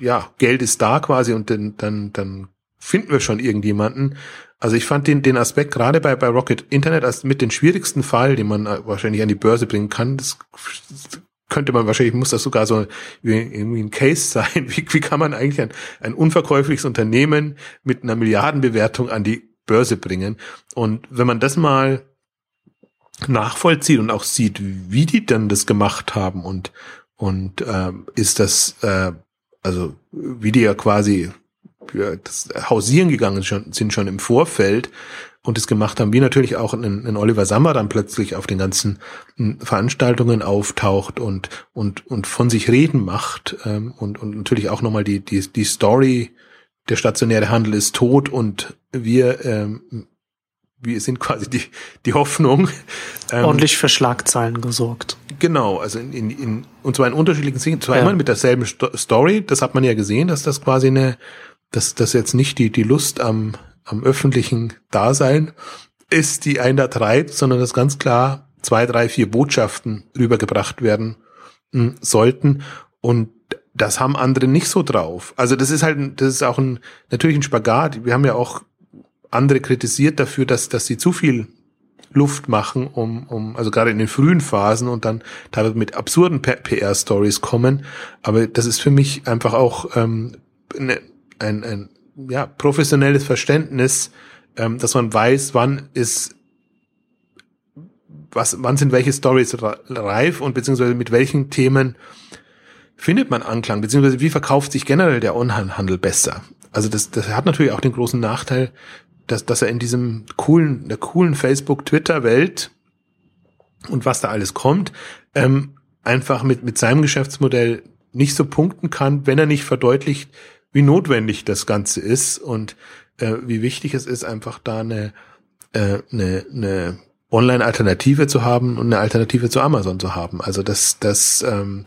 ja, Geld ist da quasi und dann, dann, dann finden wir schon irgendjemanden. Also ich fand den, den Aspekt gerade bei, bei Rocket Internet als mit den schwierigsten Fall, den man wahrscheinlich an die Börse bringen kann. Das könnte man wahrscheinlich, muss das sogar so irgendwie ein Case sein. Wie, wie kann man eigentlich ein, ein unverkäufliches Unternehmen mit einer Milliardenbewertung an die Börse bringen? Und wenn man das mal nachvollzieht und auch sieht, wie die dann das gemacht haben und und äh, ist das äh, also wie die ja quasi das Hausieren gegangen sind schon im Vorfeld. Und das gemacht haben, wie natürlich auch ein, ein Oliver Sammer dann plötzlich auf den ganzen hm, Veranstaltungen auftaucht und und und von sich reden macht ähm, und und natürlich auch nochmal die die die Story der stationäre Handel ist tot und wir ähm, wir sind quasi die die Hoffnung. Ähm, ordentlich für Schlagzeilen gesorgt. Genau also in, in, in und zwar in unterschiedlichen Szenen zwar ja. immer mit derselben Story das hat man ja gesehen dass das quasi eine dass das jetzt nicht die, die Lust am, am öffentlichen Dasein ist, die einen da treibt, sondern das ganz klar zwei, drei, vier Botschaften rübergebracht werden mh, hm, sollten. Und das haben andere nicht so drauf. Also das ist halt, das ist auch ein, natürlich ein Spagat. Wir haben ja auch andere kritisiert dafür, dass, dass sie zu viel Luft machen, um, um, also gerade in den frühen Phasen und dann teilweise mit absurden PR-Stories kommen. Aber das ist für mich einfach auch ähm, ne, ein, ein ja, professionelles Verständnis, ähm, dass man weiß, wann ist was, wann sind welche Stories reif und beziehungsweise mit welchen Themen findet man Anklang, beziehungsweise wie verkauft sich generell der Onlinehandel besser? Also das, das hat natürlich auch den großen Nachteil, dass, dass er in diesem coolen, der coolen Facebook-Twitter-Welt und was da alles kommt, ähm, einfach mit, mit seinem Geschäftsmodell nicht so punkten kann, wenn er nicht verdeutlicht, wie notwendig das Ganze ist und äh, wie wichtig es ist, einfach da eine, äh, eine, eine Online-Alternative zu haben und eine Alternative zu Amazon zu haben. Also das, das, ähm,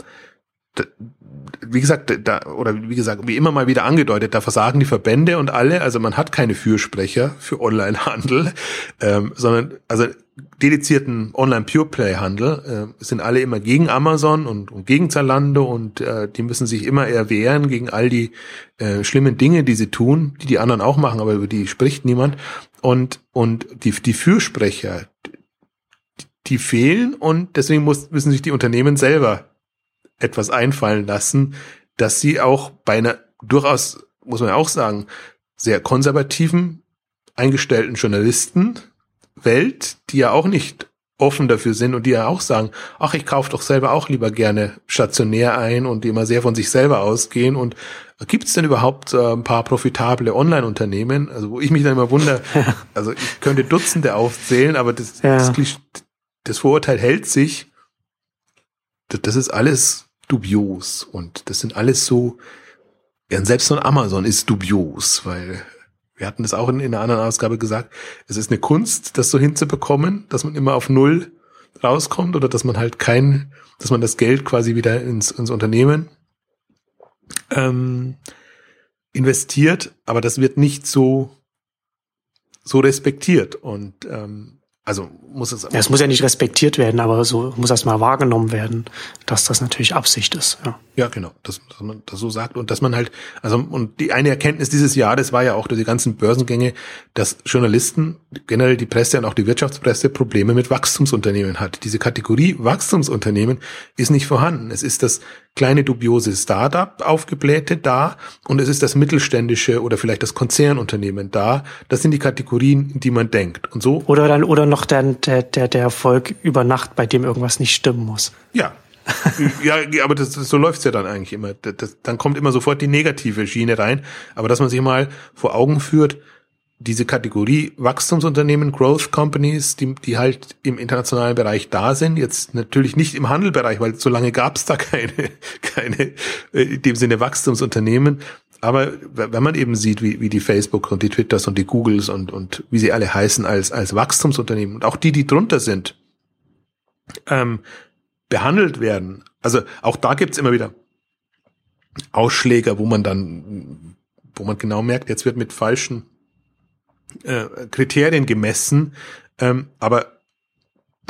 wie gesagt, da, oder wie gesagt, wie immer mal wieder angedeutet, da versagen die Verbände und alle, also man hat keine Fürsprecher für Onlinehandel, ähm, sondern also dedizierten Online-Pure-Play-Handel äh, sind alle immer gegen Amazon und, und gegen Zalando und äh, die müssen sich immer eher wehren gegen all die äh, schlimmen Dinge, die sie tun, die die anderen auch machen, aber über die spricht niemand. Und, und die, die Fürsprecher, die fehlen und deswegen muss, müssen sich die Unternehmen selber etwas einfallen lassen, dass sie auch bei einer durchaus, muss man ja auch sagen, sehr konservativen, eingestellten Journalistenwelt, die ja auch nicht offen dafür sind und die ja auch sagen, ach, ich kaufe doch selber auch lieber gerne stationär ein und die immer sehr von sich selber ausgehen. Und gibt es denn überhaupt äh, ein paar profitable Online-Unternehmen? Also wo ich mich dann immer wundere, also ich könnte Dutzende aufzählen, aber das, ja. das, das Vorurteil hält sich. Das, das ist alles dubios. Und das sind alles so, ja, selbst so ein Amazon ist dubios, weil wir hatten das auch in, in einer anderen Ausgabe gesagt, es ist eine Kunst, das so hinzubekommen, dass man immer auf Null rauskommt oder dass man halt kein, dass man das Geld quasi wieder ins, ins Unternehmen ähm, investiert, aber das wird nicht so so respektiert und ähm, also muss es. Ja, es muss ja nicht respektiert werden, aber so muss erstmal wahrgenommen werden, dass das natürlich Absicht ist. Ja, ja genau, dass, dass man das so sagt und dass man halt, also und die eine Erkenntnis dieses Jahres war ja auch durch die ganzen Börsengänge, dass Journalisten, generell die Presse und auch die Wirtschaftspresse Probleme mit Wachstumsunternehmen hat. Diese Kategorie Wachstumsunternehmen ist nicht vorhanden. Es ist das kleine dubiose Startup aufgeblähte da und es ist das mittelständische oder vielleicht das Konzernunternehmen da. Das sind die Kategorien, in die man denkt. Und so. Oder dann, oder noch der, der, der, der Erfolg über Nacht, bei dem irgendwas nicht stimmen muss. Ja. ja, aber das, das, so läuft's ja dann eigentlich immer. Das, das, dann kommt immer sofort die negative Schiene rein. Aber dass man sich mal vor Augen führt, diese Kategorie Wachstumsunternehmen, Growth Companies, die, die halt im internationalen Bereich da sind, jetzt natürlich nicht im Handelbereich, weil so lange gab es da keine, keine äh, in dem Sinne Wachstumsunternehmen. Aber wenn man eben sieht, wie, wie die Facebook und die Twitters und die Googles und, und wie sie alle heißen als, als Wachstumsunternehmen und auch die, die drunter sind, ähm, behandelt werden. Also auch da gibt's immer wieder Ausschläger, wo man dann, wo man genau merkt, jetzt wird mit falschen äh, Kriterien gemessen, ähm, aber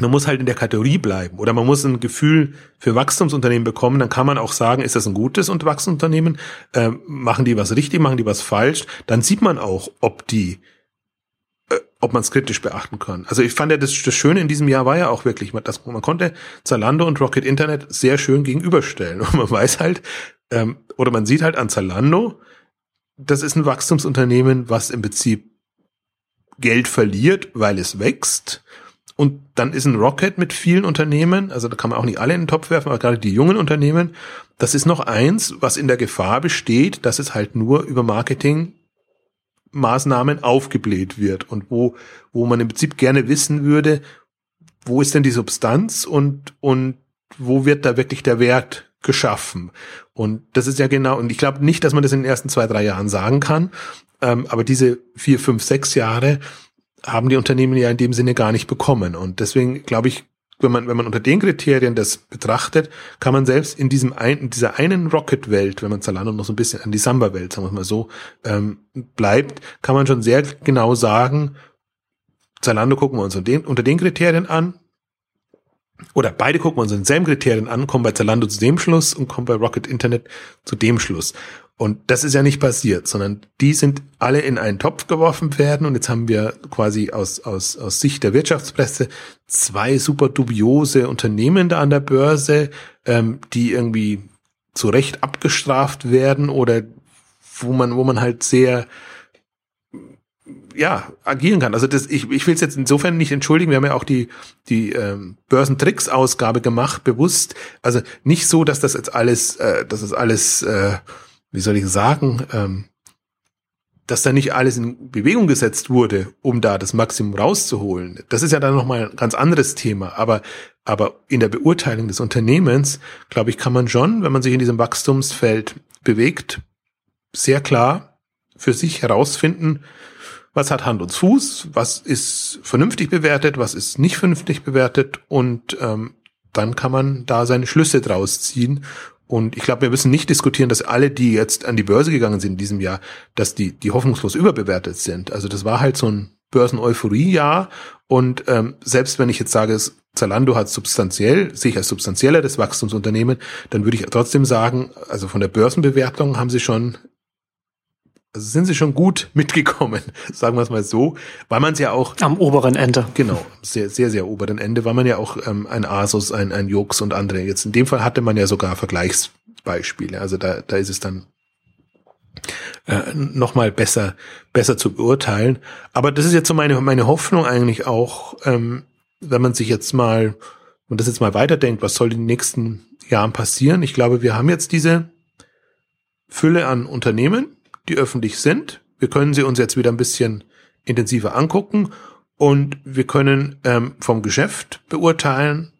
man muss halt in der Kategorie bleiben. Oder man muss ein Gefühl für Wachstumsunternehmen bekommen, dann kann man auch sagen, ist das ein gutes und Wachstumsunternehmen, äh, machen die was richtig, machen die was falsch, dann sieht man auch, ob die äh, ob man es kritisch beachten kann. Also ich fand ja das, das Schöne in diesem Jahr war ja auch wirklich, dass man konnte Zalando und Rocket Internet sehr schön gegenüberstellen. Und man weiß halt ähm, oder man sieht halt an Zalando, das ist ein Wachstumsunternehmen, was im Prinzip Geld verliert, weil es wächst. Und dann ist ein Rocket mit vielen Unternehmen, also da kann man auch nicht alle in den Topf werfen, aber gerade die jungen Unternehmen, das ist noch eins, was in der Gefahr besteht, dass es halt nur über Marketing Maßnahmen aufgebläht wird und wo, wo man im Prinzip gerne wissen würde, wo ist denn die Substanz und, und wo wird da wirklich der Wert geschaffen? Und das ist ja genau, und ich glaube nicht, dass man das in den ersten zwei, drei Jahren sagen kann, ähm, aber diese vier, fünf, sechs Jahre haben die Unternehmen ja in dem Sinne gar nicht bekommen. Und deswegen glaube ich, wenn man, wenn man unter den Kriterien das betrachtet, kann man selbst in diesem ein, in dieser einen Rocket-Welt, wenn man Zalando noch so ein bisschen an die Samba-Welt, sagen wir mal so, ähm, bleibt, kann man schon sehr genau sagen, Zalando gucken wir uns unter den, unter den Kriterien an, oder beide gucken uns denselben Kriterien an, kommen bei Zalando zu dem Schluss und kommen bei Rocket Internet zu dem Schluss. Und das ist ja nicht passiert, sondern die sind alle in einen Topf geworfen werden. Und jetzt haben wir quasi aus, aus, aus Sicht der Wirtschaftspresse zwei super dubiose Unternehmen da an der Börse, ähm, die irgendwie zu Recht abgestraft werden oder wo man, wo man halt sehr ja, agieren kann. Also das, ich, ich will es jetzt insofern nicht entschuldigen. Wir haben ja auch die, die ähm, Börsentricks-Ausgabe gemacht, bewusst. Also nicht so, dass das jetzt alles, äh, dass das alles, äh, wie soll ich sagen, ähm, dass da nicht alles in Bewegung gesetzt wurde, um da das Maximum rauszuholen. Das ist ja dann nochmal ein ganz anderes Thema. Aber, aber in der Beurteilung des Unternehmens, glaube ich, kann man schon, wenn man sich in diesem Wachstumsfeld bewegt, sehr klar für sich herausfinden, was hat Hand und Fuß, was ist vernünftig bewertet, was ist nicht vernünftig bewertet und ähm, dann kann man da seine Schlüsse draus ziehen. Und ich glaube, wir müssen nicht diskutieren, dass alle, die jetzt an die Börse gegangen sind in diesem Jahr, dass die, die hoffnungslos überbewertet sind. Also das war halt so ein Börsen-Euphorie-Jahr. Und ähm, selbst wenn ich jetzt sage, Zalando hat substanziell, sich als substanzielleres Wachstumsunternehmen, dann würde ich trotzdem sagen, also von der Börsenbewertung haben sie schon also sind sie schon gut mitgekommen, sagen wir es mal so, weil man es ja auch am oberen Ende. Genau, sehr, sehr, sehr oberen Ende, weil man ja auch ähm, ein Asus, ein, ein Jux und andere. Jetzt in dem Fall hatte man ja sogar Vergleichsbeispiele. Also da, da ist es dann äh, nochmal besser, besser zu beurteilen. Aber das ist jetzt so meine, meine Hoffnung eigentlich auch, ähm, wenn man sich jetzt mal, und das jetzt mal weiterdenkt, was soll in den nächsten Jahren passieren? Ich glaube, wir haben jetzt diese Fülle an Unternehmen, die öffentlich sind. Wir können sie uns jetzt wieder ein bisschen intensiver angucken und wir können ähm, vom Geschäft beurteilen,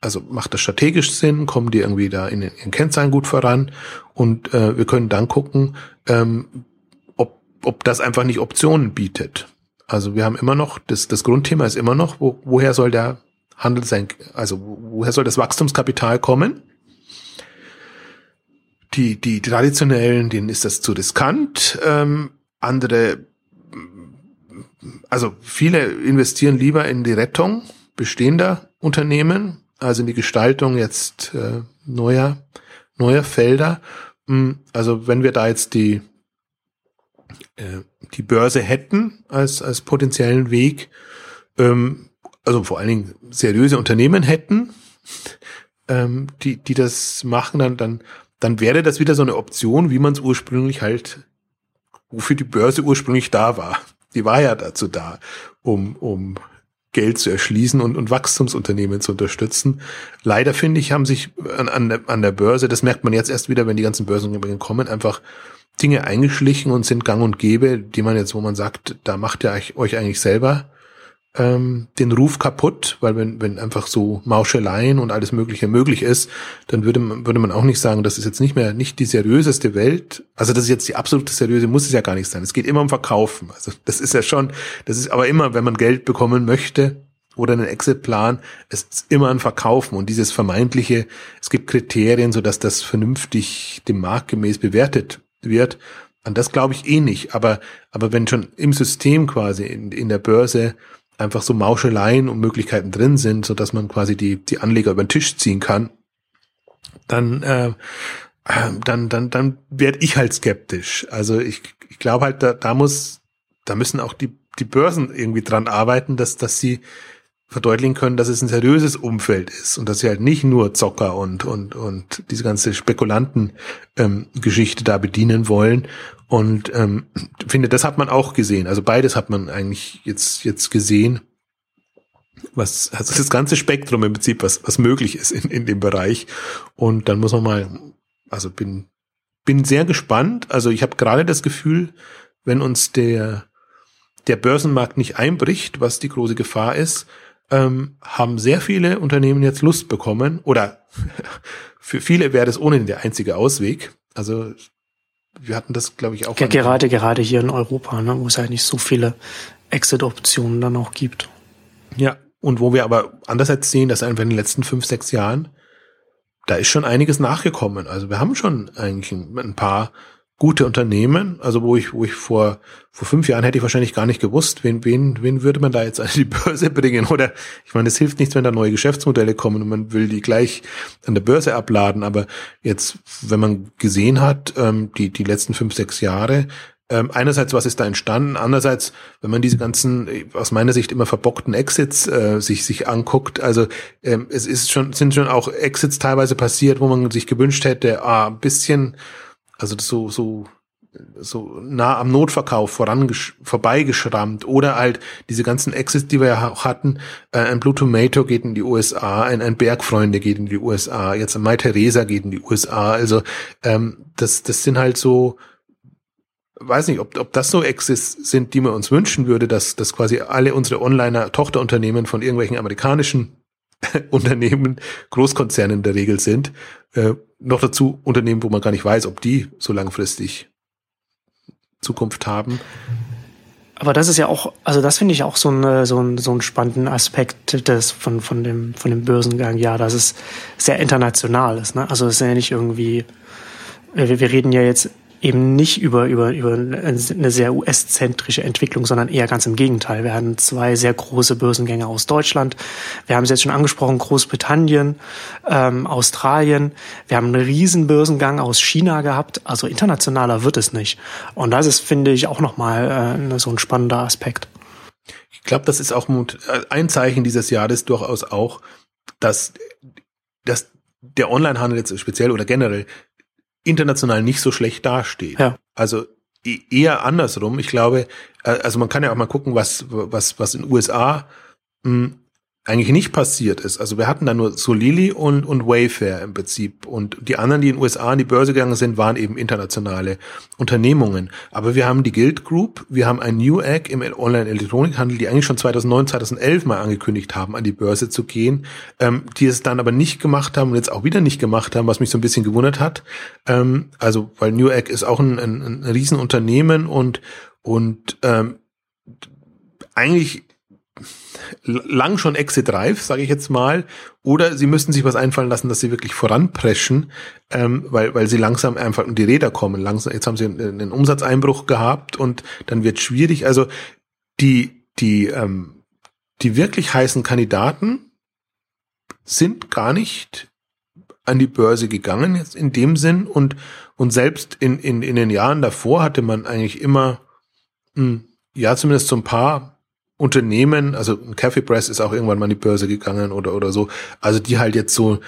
also macht das strategisch Sinn, kommen die irgendwie da in den Kennzahlen gut voran und äh, wir können dann gucken, ähm, ob, ob das einfach nicht Optionen bietet. Also wir haben immer noch, das, das Grundthema ist immer noch, wo, woher soll der Handel sein, also woher soll das Wachstumskapital kommen? Die, die traditionellen, denen ist das zu riskant. Ähm, andere, also viele investieren lieber in die Rettung bestehender Unternehmen, also in die Gestaltung jetzt äh, neuer, neuer Felder. Hm, also wenn wir da jetzt die, äh, die Börse hätten als, als potenziellen Weg, ähm, also vor allen Dingen seriöse Unternehmen hätten, ähm, die, die das machen, dann, dann dann wäre das wieder so eine Option, wie man es ursprünglich halt, wofür die Börse ursprünglich da war. Die war ja dazu da, um, um Geld zu erschließen und, und Wachstumsunternehmen zu unterstützen. Leider finde ich, haben sich an, an, der, an der Börse, das merkt man jetzt erst wieder, wenn die ganzen Börsen kommen, einfach Dinge eingeschlichen und sind gang und gäbe, die man jetzt, wo man sagt, da macht ihr euch eigentlich selber ähm, den Ruf kaputt, weil wenn, wenn einfach so Mauscheleien und alles Mögliche möglich ist, dann würde man, würde man auch nicht sagen, das ist jetzt nicht mehr nicht die seriöseste Welt. Also das ist jetzt die absolute seriöse, muss es ja gar nicht sein. Es geht immer um Verkaufen. Also das ist ja schon, das ist aber immer, wenn man Geld bekommen möchte, oder einen Exit-Plan, es ist immer ein Verkaufen und dieses vermeintliche, es gibt Kriterien, so dass das vernünftig dem Markt gemäß bewertet wird. An das glaube ich eh nicht. Aber, aber wenn schon im System quasi in, in der Börse einfach so Mauscheleien und Möglichkeiten drin sind, so dass man quasi die, die Anleger über den Tisch ziehen kann, dann, äh, dann, dann, dann werde ich halt skeptisch. Also ich, ich glaube halt, da, da muss, da müssen auch die, die Börsen irgendwie dran arbeiten, dass, dass sie verdeutlichen können, dass es ein seriöses Umfeld ist und dass sie halt nicht nur Zocker und und und diese ganze Spekulanten-Geschichte ähm, da bedienen wollen. Und ähm, finde, das hat man auch gesehen. Also beides hat man eigentlich jetzt jetzt gesehen. Was also das ganze Spektrum im Prinzip, was was möglich ist in in dem Bereich. Und dann muss man mal, also bin bin sehr gespannt. Also ich habe gerade das Gefühl, wenn uns der der Börsenmarkt nicht einbricht, was die große Gefahr ist, ähm, haben sehr viele Unternehmen jetzt Lust bekommen oder für viele wäre das ohnehin der einzige Ausweg. Also wir hatten das, glaube ich, auch. Ja, gerade, gerade hier in Europa, ne, wo es halt nicht so viele Exit-Optionen dann auch gibt. Ja, und wo wir aber andererseits sehen, dass einfach in den letzten fünf, sechs Jahren, da ist schon einiges nachgekommen. Also wir haben schon eigentlich ein paar gute Unternehmen, also wo ich, wo ich vor, vor fünf Jahren hätte ich wahrscheinlich gar nicht gewusst, wen, wen, wen würde man da jetzt an die Börse bringen oder ich meine, es hilft nichts, wenn da neue Geschäftsmodelle kommen und man will die gleich an der Börse abladen, aber jetzt, wenn man gesehen hat, ähm, die, die letzten fünf, sechs Jahre, ähm, einerseits, was ist da entstanden? Andererseits, wenn man diese ganzen, aus meiner Sicht immer verbockten Exits äh, sich sich anguckt, also ähm, es ist schon sind schon auch Exits teilweise passiert, wo man sich gewünscht hätte, ah, ein bisschen, also so so so nah am Notverkauf voran vorbeigeschrammt oder halt diese ganzen Exits, die wir ja auch hatten, äh, ein Blue Tomato geht in die USA, ein, ein Bergfreunde geht in die USA, jetzt ein Mai Theresa geht in die USA, also ähm, das das sind halt so weiß nicht, ob, ob das so Exis sind, die man uns wünschen würde, dass, dass quasi alle unsere Onliner-Tochterunternehmen von irgendwelchen amerikanischen Unternehmen, Großkonzernen in der Regel sind. Äh, noch dazu Unternehmen, wo man gar nicht weiß, ob die so langfristig Zukunft haben. Aber das ist ja auch, also das finde ich auch so, ein so, ein so ein spannenden Aspekt des, von, von, dem, von dem Börsengang, ja, dass es sehr international ist. Ne? Also es ist ja nicht irgendwie, wir, wir reden ja jetzt eben nicht über, über, über eine sehr US-zentrische Entwicklung, sondern eher ganz im Gegenteil. Wir hatten zwei sehr große Börsengänge aus Deutschland. Wir haben es jetzt schon angesprochen, Großbritannien, ähm, Australien. Wir haben einen riesen Börsengang aus China gehabt. Also internationaler wird es nicht. Und das ist, finde ich, auch nochmal äh, so ein spannender Aspekt. Ich glaube, das ist auch ein Zeichen dieses Jahres durchaus auch, dass, dass der Onlinehandel jetzt speziell oder generell international nicht so schlecht dasteht. Ja. Also e-, eher andersrum. Ich glaube, äh, also man kann ja auch mal gucken, was, was, was in USA mh, hm, eigentlich nicht passiert ist. Also wir hatten da nur Solili und, und Wayfair im Prinzip. Und die anderen, die in den USA an die Börse gegangen sind, waren eben internationale Unternehmungen. Aber wir haben die Guild Group, wir haben ein New Egg im Online-Elektronikhandel, die eigentlich schon 2009, 2011 mal angekündigt haben, an die Börse zu gehen, ähm, die es dann aber nicht gemacht haben und jetzt auch wieder nicht gemacht haben, was mich so ein bisschen gewundert hat. Ähm, also, weil New Egg ist auch ein, ein, ein Riesenunternehmen und, und ähm, eigentlich lang schon exit reif, sage ich jetzt mal, oder sie müssten sich was einfallen lassen, dass sie wirklich voranpreschen, ähm, weil, weil sie langsam einfach um die Räder kommen. Langsam, jetzt haben sie einen, einen Umsatzeinbruch gehabt und dann wird schwierig. Also die, die, ähm, die wirklich heißen Kandidaten sind gar nicht an die Börse gegangen, jetzt in dem Sinn, und, und selbst in, in, in den Jahren davor hatte man eigentlich immer, mh, hm, ja, zumindest so ein paar Unternehmen, also Cafe Press ist auch irgendwann mal in die Börse gegangen oder oder so, also die halt jetzt so,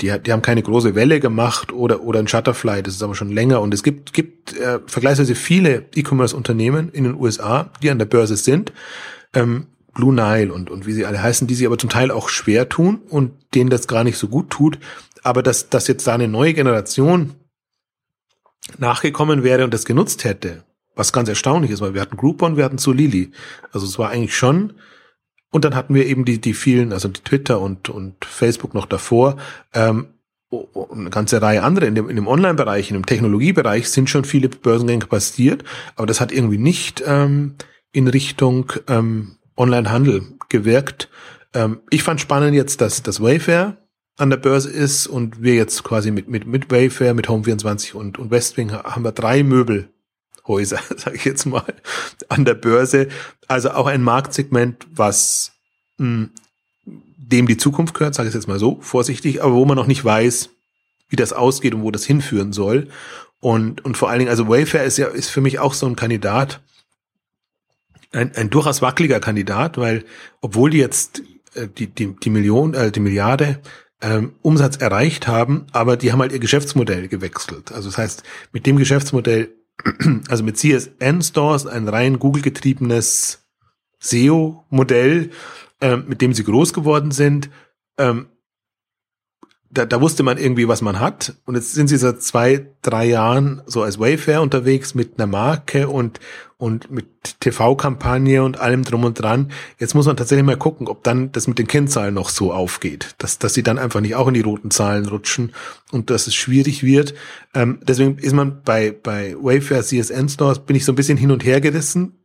die, die haben keine große Welle gemacht oder oder ein Shutterfly, das ist aber schon länger. Und es gibt gibt äh, vergleichsweise viele E-Commerce-Unternehmen in den USA, die an der Börse sind, ähm, Blue Nile und und wie sie alle heißen, die sie aber zum Teil auch schwer tun und denen das gar nicht so gut tut, aber dass dass jetzt da eine neue Generation nachgekommen wäre und das genutzt hätte, was ganz erstaunlich ist, weil wir hatten Groupon, wir hatten Solili. Also es war eigentlich schon, und dann hatten wir eben die, die vielen, also die Twitter und, und Facebook noch davor, ähm, eine ganze Reihe andere in dem, in dem Online-Bereich, in dem Technologiebereich sind schon viele Börsengänge passiert, aber das hat irgendwie nicht ähm, in Richtung ähm, Online-Handel gewirkt. Ähm, ich fand spannend jetzt, dass das Wayfair an der Börse ist und wir jetzt quasi mit, mit, mit Wayfair, mit Home24 und, und Westwing haben wir drei Möbel Häuser, sage ich jetzt mal, an der Börse. Also auch ein Marktsegment, was mh, hm, dem die Zukunft gehört, sage ich jetzt mal so vorsichtig, aber wo man noch nicht weiß, wie das ausgeht und wo das hinführen soll. Und, und vor allen Dingen, also Wayfair ist ja ist für mich auch so ein Kandidat, ein, ein durchaus wackeliger Kandidat, weil obwohl die jetzt äh, die, die, die Million, äh, die Milliarde ähm, Umsatz erreicht haben, aber die haben halt ihr Geschäftsmodell gewechselt. Also das heißt, mit dem Geschäftsmodell also mit CSN Stores, ein rein Google-getriebenes SEO-Modell, äh, mit dem sie groß geworden sind. Ähm, da, da wusste man irgendwie, was man hat. Und jetzt sind sie seit zwei, drei Jahren so als Wayfair unterwegs mit einer Marke und, und mit TV-Kampagne und allem drum und dran. Jetzt muss man tatsächlich mal gucken, ob dann das mit den Kennzahlen noch so aufgeht, dass, dass sie dann einfach nicht auch in die roten Zahlen rutschen und dass es schwierig wird. Ähm, deswegen ist man bei, bei Wayfair CSN Stores, bin ich so ein bisschen hin und her gerissen,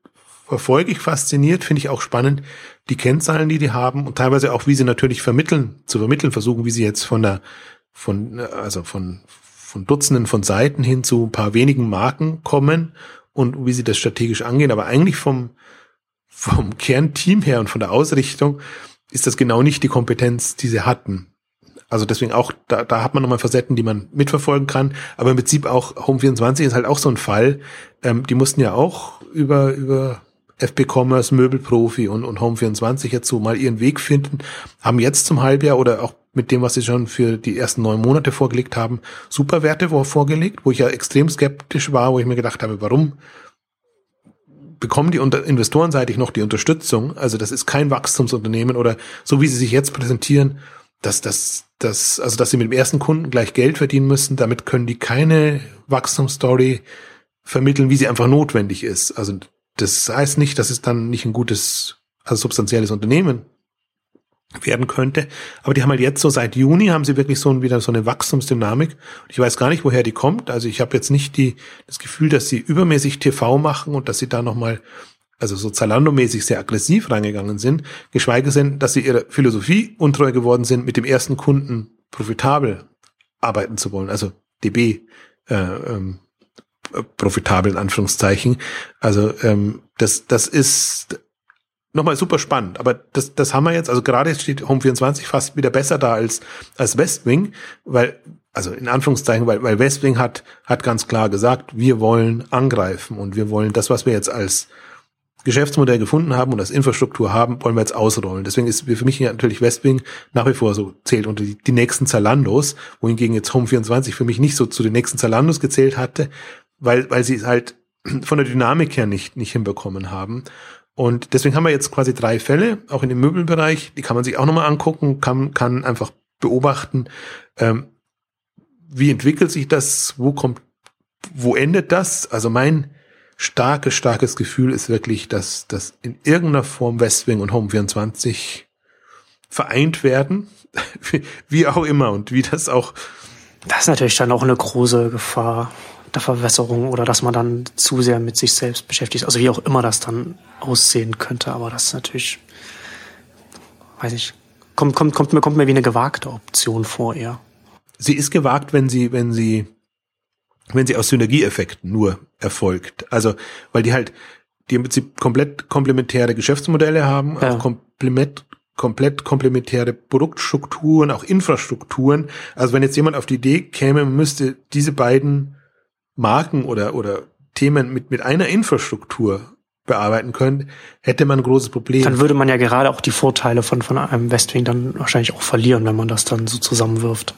verfolge ich fasziniert, finde ich auch spannend, die Kennzahlen, die die haben und teilweise auch, wie sie natürlich vermitteln, zu vermitteln versuchen, wie sie jetzt von der, von, also von von Dutzenden von Seiten hin zu ein paar wenigen Marken kommen und wie sie das strategisch angehen. Aber eigentlich vom, vom Kernteam her und von der Ausrichtung ist das genau nicht die Kompetenz, die sie hatten. Also deswegen auch, da, da hat man nochmal Facetten, die man mitverfolgen kann. Aber im Prinzip auch Home24 ist halt auch so ein Fall. Ähm, die mussten ja auch über, über FP Commerce, Möbelprofi und, und Home24 jetzt so mal ihren Weg finden, haben jetzt zum Halbjahr oder auch mit dem, was sie schon für die ersten neun Monate vorgelegt haben, super Werte vorgelegt, wo ich ja extrem skeptisch war, wo ich mir gedacht habe, warum bekommen die unter investorenseitig noch die Unterstützung? Also das ist kein Wachstumsunternehmen oder so wie sie sich jetzt präsentieren, dass das, das, also dass sie mit dem ersten Kunden gleich Geld verdienen müssen, damit können die keine Wachstumsstory vermitteln, wie sie einfach notwendig ist. Also das heißt nicht, dass es dann nicht ein gutes, also substanzielles Unternehmen werden könnte. Aber die haben halt jetzt so seit Juni haben sie wirklich so wieder so eine Wachstumsdynamik. Ich weiß gar nicht, woher die kommt. Also ich habe jetzt nicht die, das Gefühl, dass sie übermäßig TV machen und dass sie da nochmal, also so Zalando-mäßig sehr aggressiv reingegangen sind. Geschweige denn, dass sie ihrer Philosophie untreu geworden sind, mit dem ersten Kunden profitabel arbeiten zu wollen. Also DB, äh, ähm, profitabel in Anführungszeichen. Also ähm, das, das ist nochmal super spannend. Aber das, das haben wir jetzt, also gerade steht Home24 fast wieder besser da als, als Westwing, weil, also in Anführungszeichen, weil, weil Westwing hat, hat ganz klar gesagt, wir wollen angreifen und wir wollen das, was wir jetzt als Geschäftsmodell gefunden haben und als Infrastruktur haben, wollen wir jetzt ausrollen. Deswegen ist für mich natürlich Westwing nach wie vor so zählt unter die, die nächsten Zalandos, wohingegen jetzt Home24 für mich nicht so zu den nächsten Zalandos gezählt hatte, weil, weil sie es halt von der Dynamik her nicht, nicht hinbekommen haben. Und deswegen haben wir jetzt quasi drei Fälle, auch in dem Möbelbereich, die kann man sich auch nochmal angucken, kann, kann einfach beobachten, ähm, wie entwickelt sich das, wo kommt, wo endet das? Also mein starkes, starkes Gefühl ist wirklich, dass, dass in irgendeiner Form Westwing und Home24 vereint werden, wie auch immer und wie das auch. Das ist natürlich dann auch eine große Gefahr der Verwässerung oder dass man dann zu sehr mit sich selbst beschäftigt. Also wie auch immer das dann aussehen könnte, aber das ist natürlich, weiß ich, kommt, kommt, kommt, mir, kommt mir wie eine gewagte Option vor eher. Sie ist gewagt, wenn sie, wenn sie, wenn sie aus Synergieeffekten nur erfolgt. Also, weil die halt, die im Prinzip komplett komplementäre Geschäftsmodelle haben, ja. auch komplett, komplett komplementäre Produktstrukturen, auch Infrastrukturen. Also wenn jetzt jemand auf die Idee käme, müsste diese beiden Marken oder, oder Themen mit, mit einer Infrastruktur bearbeiten können, hätte man ein großes Problem. Dann würde man ja gerade auch die Vorteile von, von einem Westwing dann wahrscheinlich auch verlieren, wenn man das dann so zusammenwirft.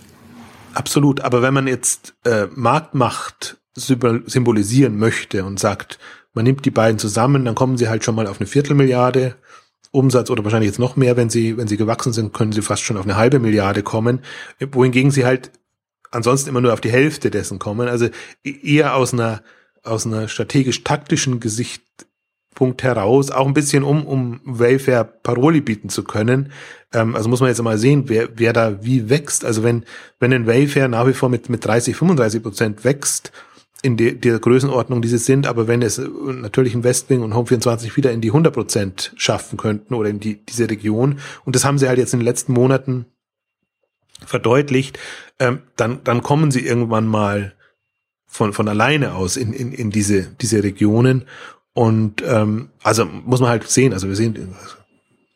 Absolut, aber wenn man jetzt äh, Marktmacht symbolisieren möchte und sagt, man nimmt die beiden zusammen, dann kommen sie halt schon mal auf eine Viertelmilliarde Umsatz oder wahrscheinlich jetzt noch mehr, wenn sie, wenn sie gewachsen sind, können sie fast schon auf eine halbe Milliarde kommen, wohingegen sie halt ansonsten immer nur auf die Hälfte dessen kommen. Also e-, eher aus einer, aus einer strategisch-taktischen Gesichtspunkt heraus, auch ein bisschen um, um Wayfair Paroli bieten zu können. Ähm, also muss man jetzt mal sehen, wer, wer da wie wächst. Also wenn, wenn ein Wayfair nach wie vor mit, mit 30, 35 Prozent wächst, in der, der Größenordnung, die sie sind, aber wenn es natürlich ein Westwing und Home24 wieder in die 100 Prozent schaffen könnten oder in die, diese Region, und das haben sie halt jetzt in den letzten Monaten verdeutlicht, ähm, dann, dann kommen sie irgendwann mal von, von alleine aus in, in, in diese, diese Regionen. Und ähm, also muss man halt sehen, also wir sehen,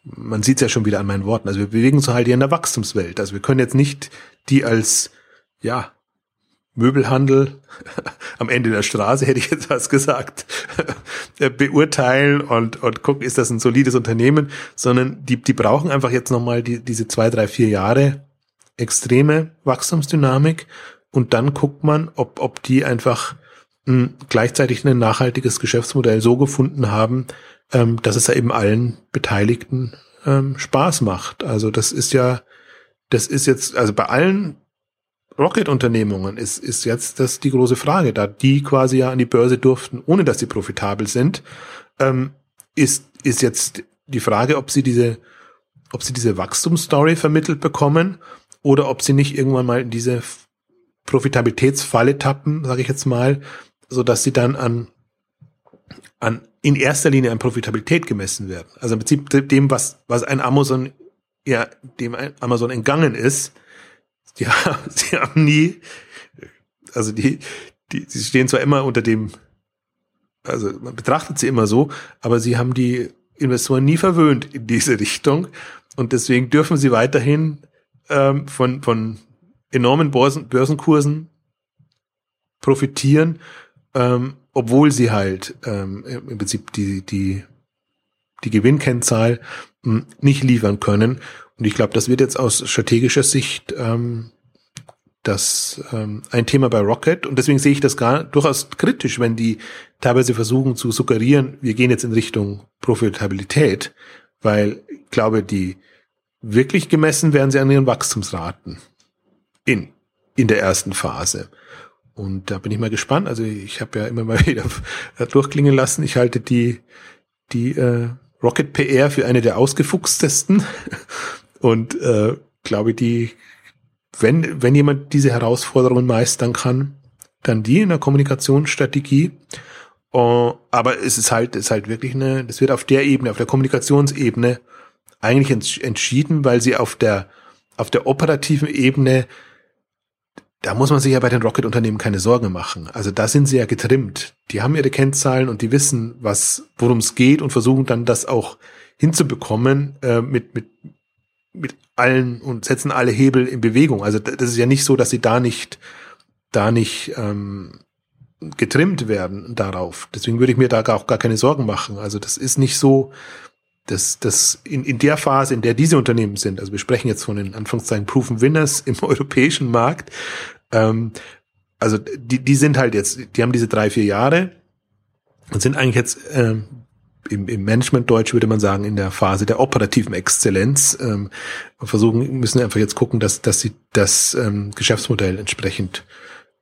man sieht es ja schon wieder an meinen Worten, also wir bewegen uns halt hier in der Wachstumswelt. Also wir können jetzt nicht die als, ja, Möbelhandel am Ende der Straße, hätte ich jetzt was gesagt, beurteilen und, und gucken, ist das ein solides Unternehmen, sondern die, die brauchen einfach jetzt nochmal die, diese zwei, drei, vier Jahre, extreme Wachstumsdynamik und dann guckt man, ob, ob die einfach mh, hm, gleichzeitig ein nachhaltiges Geschäftsmodell so gefunden haben, ähm, dass es ja eben allen Beteiligten ähm, Spaß macht. Also das ist ja, das ist jetzt, also bei allen Rocket-Unternehmungen ist, ist jetzt das die große Frage, da die quasi ja an die Börse durften, ohne dass sie profitabel sind, ähm, ist, ist jetzt die Frage, ob sie diese, ob sie diese Wachstumsstory vermittelt bekommen oder ob sie nicht irgendwann mal in diese Profitabilitätsfalle tappen, sage ich jetzt mal, so dass sie dann an an in erster Linie an Profitabilität gemessen werden. Also im Prinzip dem, was was ein Amazon ja dem ein Amazon entgangen ist. Ja, sie haben nie Also die, die, sie stehen zwar immer unter dem, also man betrachtet sie immer so, aber sie haben die Investoren nie verwöhnt in diese Richtung und deswegen dürfen sie weiterhin ähm, von, von enormen Börsen, Börsenkursen profitieren, ähm, obwohl sie halt ähm, im Prinzip die, die, die Gewinnkennzahl mh, hm, nicht liefern können. Und ich glaube, das wird jetzt aus strategischer Sicht ähm, das ähm, ein Thema bei Rocket und deswegen sehe ich das gar durchaus kritisch, wenn die teilweise versuchen zu suggerieren, wir gehen jetzt in Richtung Profitabilität, weil ich glaube, die wirklich gemessen werden sie an ihren Wachstumsraten in in der ersten Phase. Und da bin ich mal gespannt. Also ich habe ja immer mal wieder durchklingen lassen. Ich halte die die äh, Rocket PR für eine der ausgefuchstesten und äh, glaube, die wenn, wenn jemand diese Herausforderungen meistern kann, dann die in der Kommunikationsstrategie. Uh, aber es ist halt, es ist halt wirklich eine, das wird auf der Ebene, auf der Kommunikationsebene eigentlich ents entschieden, weil sie auf der, auf der operativen Ebene, da muss man sich ja bei den Rocket-Unternehmen keine Sorgen machen. Also da sind sie ja getrimmt. Die haben ihre Kennzahlen und die wissen, was, worum es geht und versuchen dann das auch hinzubekommen äh, mit, mit, mit allen und setzen alle Hebel in Bewegung. Also das ist ja nicht so, dass sie da nicht, da nicht ähm, getrimmt werden darauf. Deswegen würde ich mir da auch gar keine Sorgen machen. Also das ist nicht so, dass das in, in der Phase, in der diese Unternehmen sind, also wir sprechen jetzt von den Anfangszeichen Proven Winners im europäischen Markt, ähm, also die, die sind halt jetzt, die haben diese drei, vier Jahre und sind eigentlich jetzt ähm, im, im Management-Deutsch würde man sagen, in der Phase der operativen Exzellenz ähm, versuchen, müssen einfach jetzt gucken, dass, dass sie das ähm, Geschäftsmodell entsprechend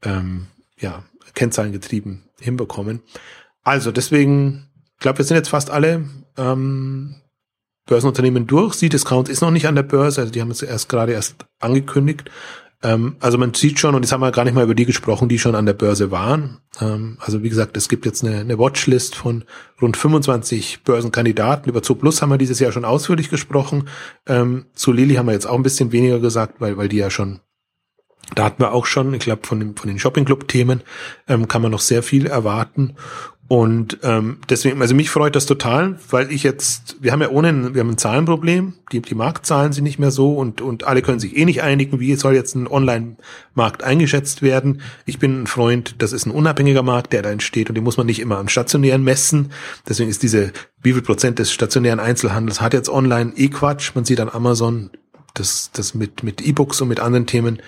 ähm, ja, kennzahlengetrieben hinbekommen. Also deswegen, ich glaube, wir sind jetzt fast alle ähm, Börsenunternehmen durch. C-Discount ist noch nicht an der Börse, also die haben es erst gerade erst angekündigt. Ähm, also man sieht schon, und jetzt haben wir gar nicht mal über die gesprochen, die schon an der Börse waren. Ähm, also wie gesagt, es gibt jetzt eine, eine Watchlist von rund 25 Börsenkandidaten. Über Zooplus haben wir dieses Jahr schon ausführlich gesprochen. Ähm, zu Lilly haben wir jetzt auch ein bisschen weniger gesagt, weil, weil die ja schon da hatten wir auch schon, ich glaube, von, von den Shopping-Club-Themen ähm, kann man noch sehr viel erwarten. Und ähm, deswegen, also mich freut das total, weil ich jetzt, wir haben ja ohne, wir haben ein Zahlenproblem, die, die Marktzahlen sind nicht mehr so und, und alle können sich eh nicht einigen, wie soll jetzt ein Online-Markt eingeschätzt werden. Ich bin ein Freund, das ist ein unabhängiger Markt, der da entsteht und den muss man nicht immer am stationären messen. Deswegen ist diese, wie viel Prozent des stationären Einzelhandels hat jetzt online eh Quatsch. Man sieht an Amazon, das, das mit, mit E-Books und mit anderen Themen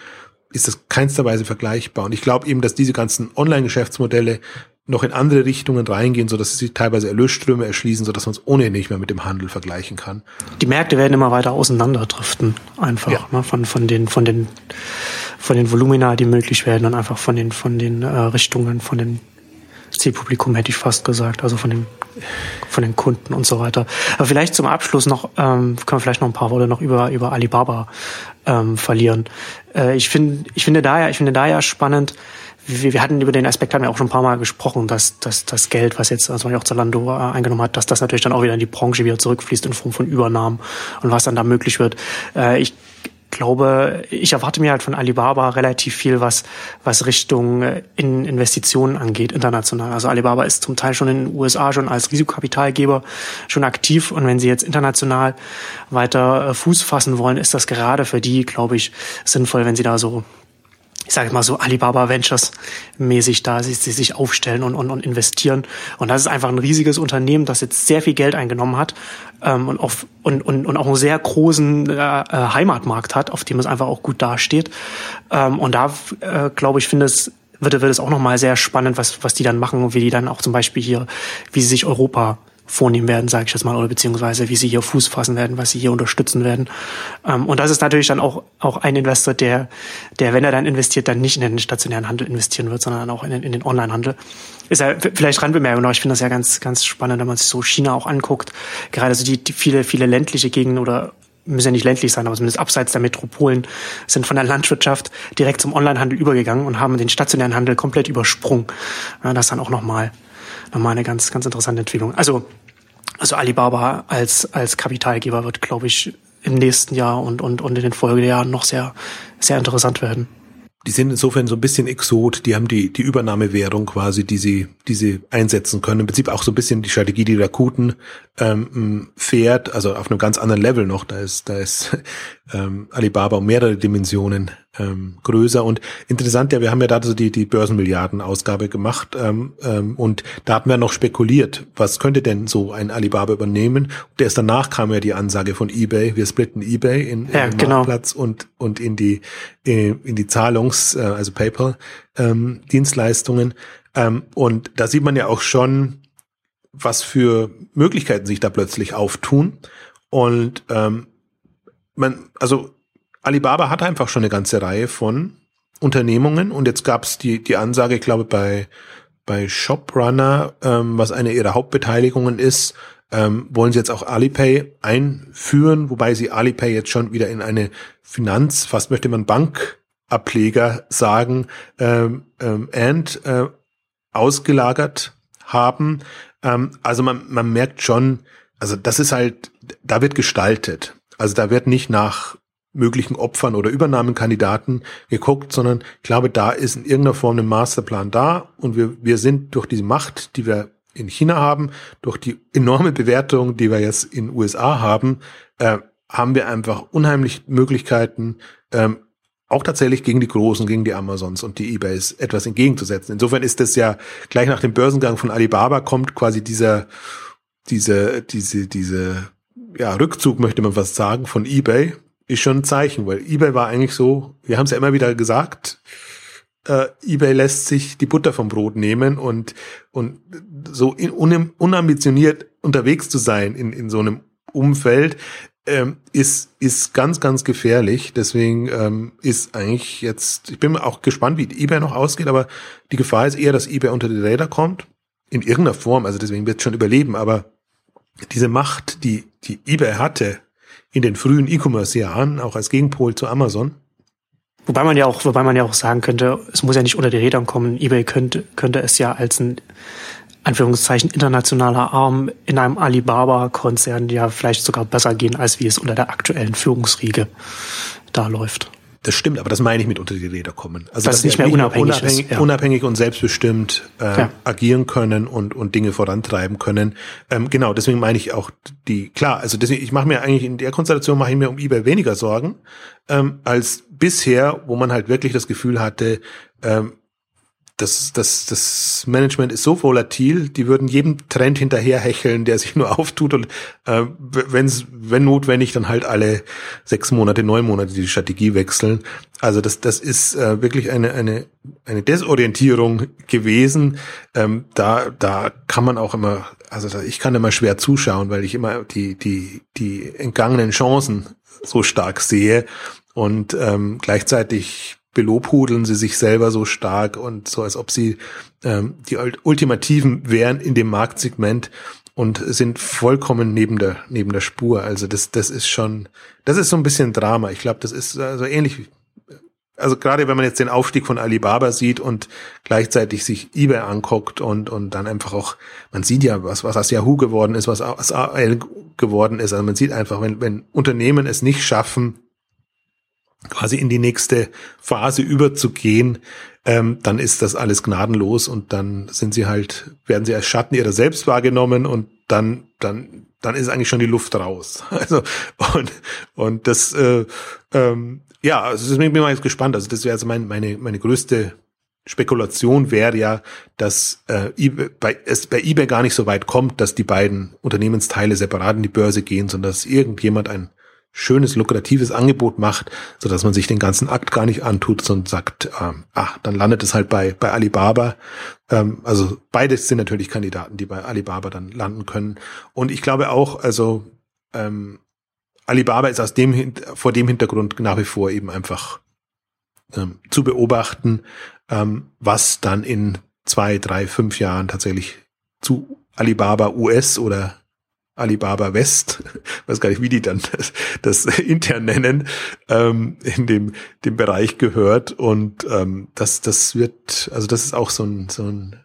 ist das keinster Weise vergleichbar. Und ich glaube eben, dass diese ganzen Online-Geschäftsmodelle noch in andere Richtungen reingehen, so dass sie teilweise Erlösströme erschließen, so dass man es ohnehin nicht mehr mit dem Handel vergleichen kann. Die Märkte werden immer weiter auseinanderdriften, einfach ja. ne, von von den von den von den Volumina, die möglich werden, und einfach von den von den äh, Richtungen, von den Zielpublikum hätte ich fast gesagt, also von den von den Kunden und so weiter. Aber vielleicht zum Abschluss noch ähm, können wir vielleicht noch ein paar Worte noch über über Alibaba ähm, verlieren. Äh, ich finde ich finde da ja ich finde da ja spannend wir, wir hatten über den Aspekt haben wir auch schon ein paar Mal gesprochen, dass, dass das Geld, was jetzt also auch Zalando äh, eingenommen hat, dass das natürlich dann auch wieder in die Branche wieder zurückfließt in Form von Übernahmen und was dann da möglich wird. Äh, ich glaube, ich erwarte mir halt von Alibaba relativ viel, was, was Richtung äh, in Investitionen angeht, international. Also Alibaba ist zum Teil schon in den USA schon als Risikokapitalgeber schon aktiv. Und wenn sie jetzt international weiter Fuß fassen wollen, ist das gerade für die, glaube ich, sinnvoll, wenn sie da so ich sage mal so Alibaba Ventures mäßig da sie, sie sich aufstellen und, und, und investieren. Und das ist einfach ein riesiges Unternehmen, das jetzt sehr viel Geld eingenommen hat ähm, und, auf, und, und, und auch einen sehr großen äh, äh, Heimatmarkt hat, auf dem es einfach auch gut dasteht. Ähm, und da äh, glaube ich, finde es wird, wird es auch nochmal sehr spannend, was, was die dann machen und wie die dann auch zum Beispiel hier, wie sie sich Europa vornehmen werden, sage ich jetzt mal, oder beziehungsweise wie sie hier Fuß fassen werden, was sie hier unterstützen werden. Ähm, und das ist natürlich dann auch, auch ein Investor, der, der, wenn er dann investiert, dann nicht in den stationären Handel investieren wird, sondern auch in, in den Online-Handel. Ist ja vielleicht Randbemerkung, aber ich finde das ja ganz, ganz spannend, wenn man sich so China auch anguckt. Gerade so die, die viele, viele ländliche Gegenden oder müssen ja nicht ländlich sein, aber zumindest abseits der Metropolen, sind von der Landwirtschaft direkt zum Onlinehandel übergegangen und haben den stationären Handel komplett übersprungen. Das dann auch nochmal nochmal eine ganz, ganz interessante Entwicklung. Also, also Alibaba als, als Kapitalgeber wird, glaube ich, im nächsten Jahr und, und, und in den Folgejahren noch sehr, sehr interessant werden. die sind insofern so ein bisschen Exot, die haben die, die Übernahmewährung quasi, die sie, die sie einsetzen können. Im Prinzip auch so ein bisschen die Strategie, die Rakuten ähm, fährt, also auf einem ganz anderen Level noch. Da ist, da ist ähm, Alibaba um mehrere Dimensionen ähm, größer. Und interessant, ja, wir haben ja da so die, die Börsenmilliarden-Ausgabe gemacht ähm, ähm, und da hatten wir noch spekuliert, was könnte denn so ein Alibaba übernehmen? Und erst danach kam ja die Ansage von eBay, wir splitten eBay in, ja, in den genau. Marktplatz und, und in die, in die Zahlungs-, äh, also PayPal-Dienstleistungen. Ähm, und da sieht man ja auch schon, was für Möglichkeiten sich da plötzlich auftun. Und ähm, man, also Alibaba hat einfach schon eine ganze Reihe von Unternehmungen und jetzt gab es die, die Ansage, ich glaube, bei, bei Shoprunner, ähm, was eine ihrer Hauptbeteiligungen ist, ähm, wollen sie jetzt auch Alipay einführen, wobei sie Alipay jetzt schon wieder in eine Finanz, fast möchte man Bankableger sagen, ähm, ähm, and äh, ausgelagert haben. Ähm, also man, man merkt schon, also das ist halt, da wird gestaltet. Also da wird nicht nach möglichen Opfern oder Übernahmekandidaten geguckt, sondern ich glaube, da ist in irgendeiner Form ein Masterplan da und wir, wir sind durch diese Macht, die wir in China haben, durch die enorme Bewertung, die wir jetzt in USA haben, äh, haben wir einfach unheimlich Möglichkeiten, ähm, auch tatsächlich gegen die Großen, gegen die Amazons und die Ebays etwas entgegenzusetzen. Insofern ist das ja gleich nach dem Börsengang von Alibaba kommt quasi dieser, diese, diese, diese, ja, Rückzug möchte man fast sagen von eBay, ist schon ein Zeichen, weil eBay war eigentlich so, wir haben es ja immer wieder gesagt, äh, eBay lässt sich die Butter vom Brot nehmen und, und so in, un, unambitioniert unterwegs zu sein in, in so einem Umfeld, ähm, ist, ist ganz, ganz gefährlich. Deswegen ähm, ist eigentlich jetzt, ich bin auch gespannt, wie eBay noch ausgeht, aber die Gefahr ist eher, dass eBay unter die Räder kommt. In irgendeiner Form, also deswegen wird es schon überleben, aber diese Macht, die, die eBay hatte, in den frühen E-Commerce-Jahren, auch als Gegenpol zu Amazon. Wobei man ja auch, wobei man ja auch sagen könnte, es muss ja nicht unter die Räder kommen. eBay könnte, könnte es ja als ein Anführungszeichen internationaler Arm in einem Alibaba-Konzern ja vielleicht sogar besser gehen, als wie es unter der aktuellen Führungsriege da läuft. Das stimmt, aber das meine ich mit unter die Räder kommen. Also dass, dass nicht mehr unabhängig, unabhängig, ist, ja. unabhängig und selbstbestimmt äh, ja. agieren können und und Dinge vorantreiben können. Ähm, genau, deswegen meine ich auch die klar. Also deswegen, ich mache mir eigentlich in der Konstellation mache ich mir um eBay weniger Sorgen ähm, als bisher, wo man halt wirklich das Gefühl hatte, ähm, das, das, das Management ist so volatil, die würden jedem Trend hinterherhecheln, der sich nur auftut und äh, wenn's, wenn notwendig, dann halt alle sechs Monate, neun Monate die Strategie wechseln. Also das, das ist äh, wirklich eine, eine, eine Desorientierung gewesen. Ähm, da, da kann man auch immer, also da, ich kann immer schwer zuschauen, weil ich immer die, die, die entgangenen Chancen so stark sehe und ähm, gleichzeitig belobhudeln sie sich selber so stark und so, als ob sie ähm, die Ultimativen wären in dem Marktsegment und sind vollkommen neben der neben der Spur. Also das das ist schon, das ist so ein bisschen Drama. Ich glaube, das ist also ähnlich. Also gerade wenn man jetzt den Aufstieg von Alibaba sieht und gleichzeitig sich eBay anguckt und und dann einfach auch, man sieht ja was was aus Yahoo geworden ist, was aus AL geworden ist. Also man sieht einfach, wenn wenn Unternehmen es nicht schaffen quasi in die nächste Phase überzugehen, ähm, dann ist das alles gnadenlos und dann sind sie halt, werden sie als Schatten ihrer selbst wahrgenommen und dann, dann, dann ist eigentlich schon die Luft raus. Also und und das, äh, ähm, ja, also deswegen bin ich mal jetzt gespannt. Also das wäre also mein, meine meine größte Spekulation wäre ja, dass äh, eBay, bei, es bei eBay gar nicht so weit kommt, dass die beiden Unternehmensteile separat in die Börse gehen, sondern dass irgendjemand ein schönes, lukratives Angebot macht, so dass man sich den ganzen Akt gar nicht antut, sondern sagt, ähm, ach, dann landet es halt bei, bei Alibaba. Ähm, also beides sind natürlich Kandidaten, die bei Alibaba dann landen können. Und ich glaube auch, also ähm, Alibaba ist aus dem, vor dem Hintergrund nach wie vor eben einfach ähm, zu beobachten, ähm, was dann in zwei, drei, fünf Jahren tatsächlich zu Alibaba US oder Alibaba West, weiß gar nicht, wie die dann das, das intern nennen, ähm, in dem, dem Bereich gehört. Und ähm, das, das wird, also das ist auch so ein, so ein,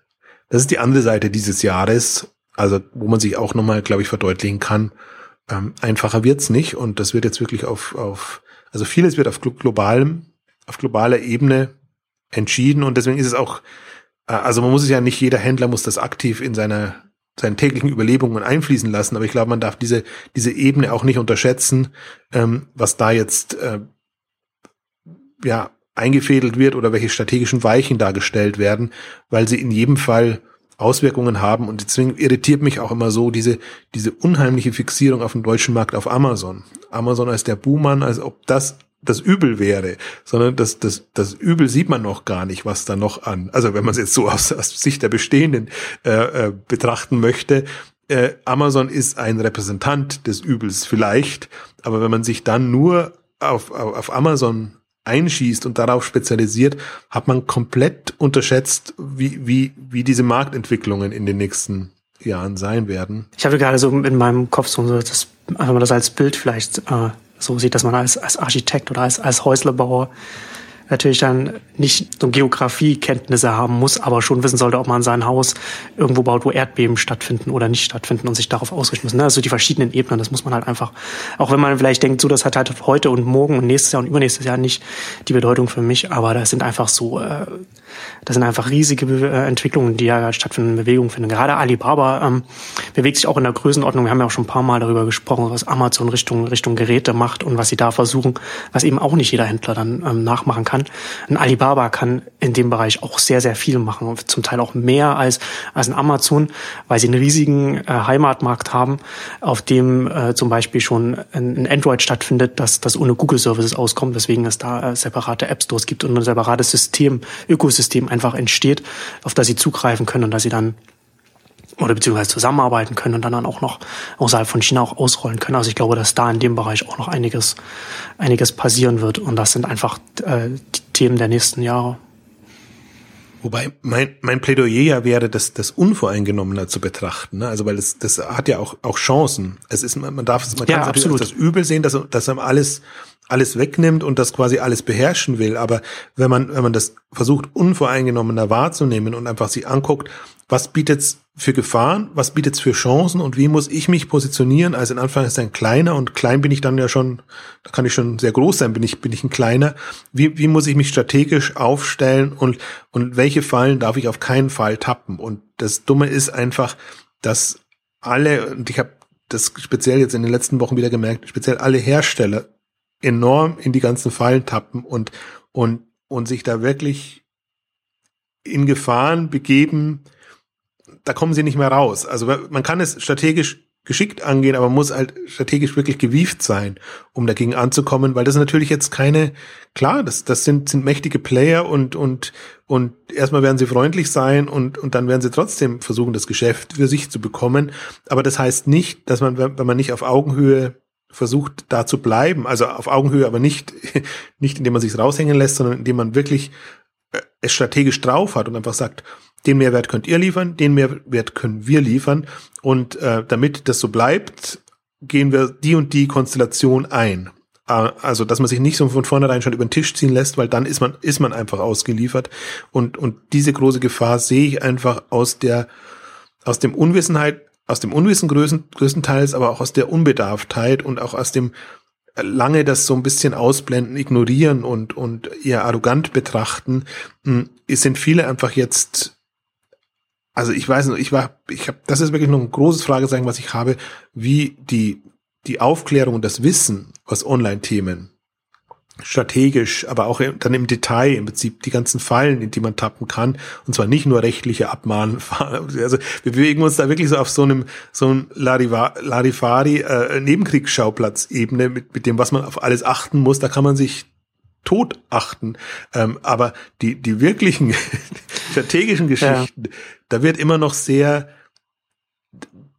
das ist die andere Seite dieses Jahres, also wo man sich auch nochmal, glaube ich, verdeutlichen kann. Ähm, einfacher wird's nicht und das wird jetzt wirklich auf, auf, also vieles wird auf globalem, auf globaler Ebene entschieden und deswegen ist es auch, äh, also man muss es ja nicht, jeder Händler muss das aktiv in seiner seinen täglichen Überlebungen einfließen lassen, aber ich glaube, man darf diese, diese Ebene auch nicht unterschätzen, ähm, was da jetzt äh, ja eingefädelt wird oder welche strategischen Weichen dargestellt werden, weil sie in jedem Fall Auswirkungen haben und deswegen irritiert mich auch immer so diese, diese unheimliche Fixierung auf dem deutschen Markt auf Amazon. Amazon als der Buhmann, als ob das das Übel wäre, sondern das, das, das Übel sieht man noch gar nicht, was da noch an, also wenn man es jetzt so aus, aus Sicht der Bestehenden äh, äh, betrachten möchte, äh, Amazon ist ein Repräsentant des Übels vielleicht, aber wenn man sich dann nur auf, auf, auf Amazon einschießt und darauf spezialisiert, hat man komplett unterschätzt, wie, wie, wie diese Marktentwicklungen in den nächsten Jahren sein werden. Ich habe gerade so in meinem Kopf so, das, wenn man das als Bild vielleicht äh, so sieht, dass man als, als Architekt oder als, als Häuslebauer natürlich dann nicht so Geografiekenntnisse haben muss, aber schon wissen sollte, ob man sein Haus irgendwo baut, wo Erdbeben stattfinden oder nicht stattfinden und sich darauf ausrichten muss. Ne? Also die verschiedenen Ebenen, das muss man halt einfach, auch wenn man vielleicht denkt, so das hat halt heute und morgen und nächstes Jahr und übernächstes Jahr nicht die Bedeutung für mich, aber das sind einfach so, äh, das sind einfach riesige äh, Entwicklungen, die ja stattfinden, Bewegungen finden. Gerade Alibaba ähm, bewegt sich auch in der Größenordnung. Wir haben ja auch schon ein paar Mal darüber gesprochen, was Amazon Richtung Richtung Geräte macht und was sie da versuchen, was eben auch nicht jeder Händler dann ähm, nachmachen kann. Ein Alibaba kann in dem Bereich auch sehr, sehr viel machen, zum Teil auch mehr als, als ein Amazon, weil sie einen riesigen äh, Heimatmarkt haben, auf dem äh, zum Beispiel schon ein, ein Android stattfindet, das, das ohne Google-Services auskommt, weswegen es da äh, separate App-Stores gibt und ein separates System, Ökosystem einfach entsteht, auf das sie zugreifen können und dass sie dann oder beziehungsweise zusammenarbeiten können und dann, dann auch noch außerhalb von China auch ausrollen können. Also ich glaube, dass da in dem Bereich auch noch einiges, einiges passieren wird. Und das sind einfach äh, die Themen der nächsten Jahre. Wobei mein, mein Plädoyer ja wäre, das, das unvoreingenommener zu betrachten. Ne? Also weil das, das hat ja auch, auch Chancen. Es ist, man darf es, man ja, es natürlich das Übel sehen, dass, dass einem alles, alles wegnimmt und das quasi alles beherrschen will. Aber wenn man, wenn man das versucht, unvoreingenommener wahrzunehmen und einfach sich anguckt, was bietet's für Gefahren, was bietet's für Chancen und wie muss ich mich positionieren? Also in Anführungszeichen kleiner und klein bin ich dann ja schon, da kann ich schon sehr groß sein, bin ich, bin ich ein kleiner. Wie, wie muss ich mich strategisch aufstellen und, und welche Fallen darf ich auf keinen Fall tappen? Und das Dumme ist einfach, dass alle, und ich habe das speziell jetzt in den letzten Wochen wieder gemerkt, speziell alle Hersteller enorm in die ganzen Fallen tappen und, und, und sich da wirklich in Gefahren begeben, da kommen sie nicht mehr raus. Also man kann es strategisch geschickt angehen, aber man muss halt strategisch wirklich gewieft sein, um dagegen anzukommen, weil das natürlich jetzt keine, klar, das, das sind, sind mächtige Player und, und, und erstmal werden sie freundlich sein und, und dann werden sie trotzdem versuchen, das Geschäft für sich zu bekommen. Aber das heißt nicht, dass man, wenn man nicht auf Augenhöhe versucht, da zu bleiben, also auf Augenhöhe, aber nicht, nicht indem man sich raushängen lässt, sondern indem man wirklich äh, es strategisch drauf hat und einfach sagt, den Mehrwert könnt ihr liefern, den Mehrwert können wir liefern. Und äh, damit das so bleibt, gehen wir die und die Konstellation ein. Äh, also, dass man sich nicht so von vornherein schon über den Tisch ziehen lässt, weil dann ist man, ist man einfach ausgeliefert. Und, und diese große Gefahr sehe ich einfach aus der, aus dem Unwissenheit, aus dem Unwissen größten, größtenteils, aber auch aus der Unbedarftheit und auch aus dem lange das so ein bisschen ausblenden, ignorieren und, und eher arrogant betrachten, hm, sind viele einfach jetzt also ich weiß nicht, ich war, ich habe, das ist wirklich noch ein großes Fragezeichen, was ich habe, wie die die Aufklärung und das Wissen, was Online-Themen strategisch, aber auch dann im Detail im Prinzip die ganzen Fallen, in die man tappen kann, und zwar nicht nur rechtliche Abmahnen. Also wir bewegen uns da wirklich so auf so einem so einem Larifari äh, Nebenkriegsschauplatz-Ebene mit mit dem, was man auf alles achten muss. Da kann man sich tot achten. Ähm, aber die die wirklichen strategischen Geschichten, ja. da wird immer noch sehr,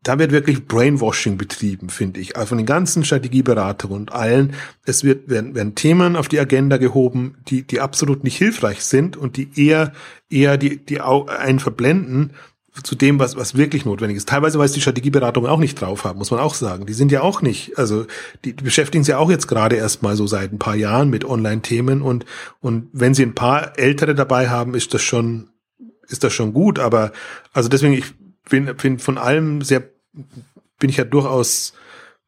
da wird wirklich Brainwashing betrieben, finde ich. Also von den ganzen Strategieberatern und allen. Es wird, werden, werden Themen auf die Agenda gehoben, die, die absolut nicht hilfreich sind und die eher, eher die, die einen verblenden zu dem, was, was wirklich notwendig ist. Teilweise, weil es die Strategieberatungen auch nicht drauf haben, muss man auch sagen. Die sind ja auch nicht, also die, die beschäftigen sich ja auch jetzt gerade erst mal so seit ein paar Jahren mit Online-Themen und, und wenn sie ein paar Ältere dabei haben, ist das schon ist das schon gut, aber also deswegen, ich bin, bin von allem sehr, bin ich ja durchaus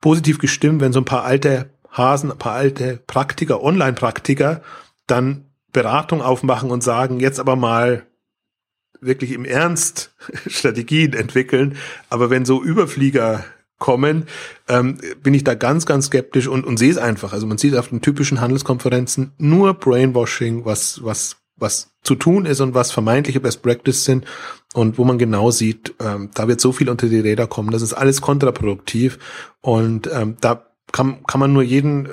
positiv gestimmt, wenn so ein paar alte Hasen, ein paar alte Praktiker, Online-Praktiker, dann Beratung aufmachen und sagen, jetzt aber mal wirklich im Ernst Strategien entwickeln. Aber wenn so Überflieger kommen, ähm, bin ich da ganz, ganz skeptisch und, und sehe es einfach. Also man sieht auf den typischen Handelskonferenzen nur Brainwashing, was, was, was zu tun ist und was vermeintliche Best Practice sind und wo man genau sieht, ähm, da wird so viel unter die Räder kommen, das ist alles kontraproduktiv. Und ähm, da kann, kann man nur jeden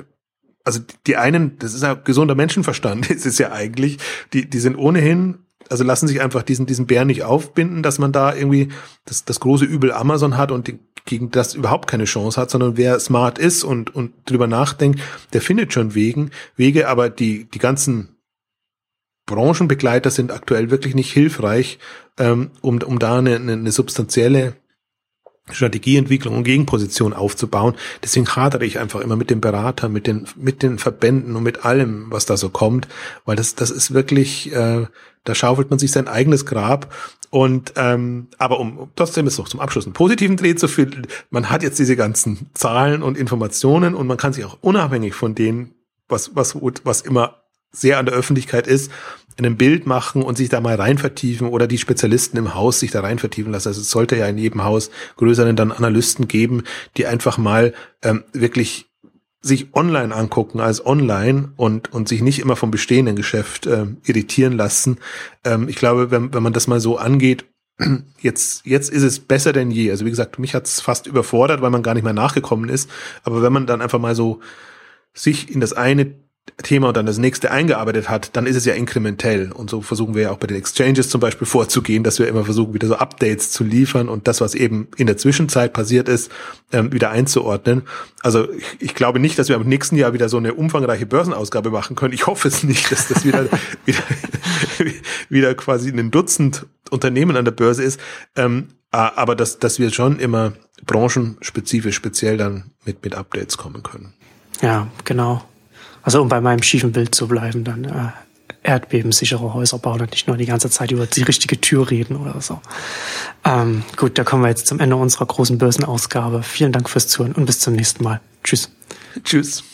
also die einen, das ist ja gesunder Menschenverstand, ist es ja eigentlich, die, die sind ohnehin, also lassen sich einfach diesen, diesen Bär nicht aufbinden, dass man da irgendwie das, das große Übel Amazon hat und die, gegen das überhaupt keine Chance hat, sondern wer smart ist und, und drüber nachdenkt, der findet schon Wegen, Wege, aber die, die ganzen Branchenbegleiter sind aktuell wirklich nicht hilfreich, ähm, um, um da eine, eine substanzielle Strategieentwicklung und Gegenposition aufzubauen. Deswegen hadere ich einfach immer mit dem Berater, mit den, mit den Verbänden und mit allem, was da so kommt, weil das, das ist wirklich, äh, da schaufelt man sich sein eigenes Grab. Und ähm, aber um, trotzdem ist noch zum Abschluss einen positiven Dreh zu finden, man hat jetzt diese ganzen Zahlen und Informationen und man kann sich auch unabhängig von denen, was, was, was immer sehr an der Öffentlichkeit ist, in einem Bild machen und sich da mal rein vertiefen oder die Spezialisten im Haus sich da rein vertiefen lassen. Also es sollte ja in jedem Haus größeren dann Analysten geben, die einfach mal ähm, wirklich sich online angucken als online und, und sich nicht immer vom bestehenden Geschäft ähm, irritieren lassen. Ähm, ich glaube, wenn, wenn man das mal so angeht, jetzt, jetzt ist es besser denn je. Also wie gesagt, mich hat es fast überfordert, weil man gar nicht mehr nachgekommen ist. Aber wenn man dann einfach mal so sich in das eine Thema und dann das nächste eingearbeitet hat, dann ist es ja inkrementell. Und so versuchen wir ja auch bei den Exchanges zum Beispiel vorzugehen, dass wir immer versuchen, wieder so Updates zu liefern und das, was eben in der Zwischenzeit passiert ist, ähm, wieder einzuordnen. Also ich, ich, glaube nicht, dass wir im nächsten Jahr wieder so eine umfangreiche Börsenausgabe machen können. Ich hoffe es nicht, dass das wieder, wieder, wieder quasi ein Dutzend Unternehmen an der Börse ist. Ähm, aber dass, dass wir schon immer branchenspezifisch speziell dann mit, mit Updates kommen können. Ja, genau. Also um bei meinem schiefen Bild zu bleiben, dann äh, erdbebensichere Häuser bauen und nicht nur die ganze Zeit über die richtige Tür reden oder so. Ähm, gut, da kommen wir jetzt zum Ende unserer großen Börsenausgabe. Vielen Dank fürs Zuhören und bis zum nächsten Mal. Tschüss. Tschüss.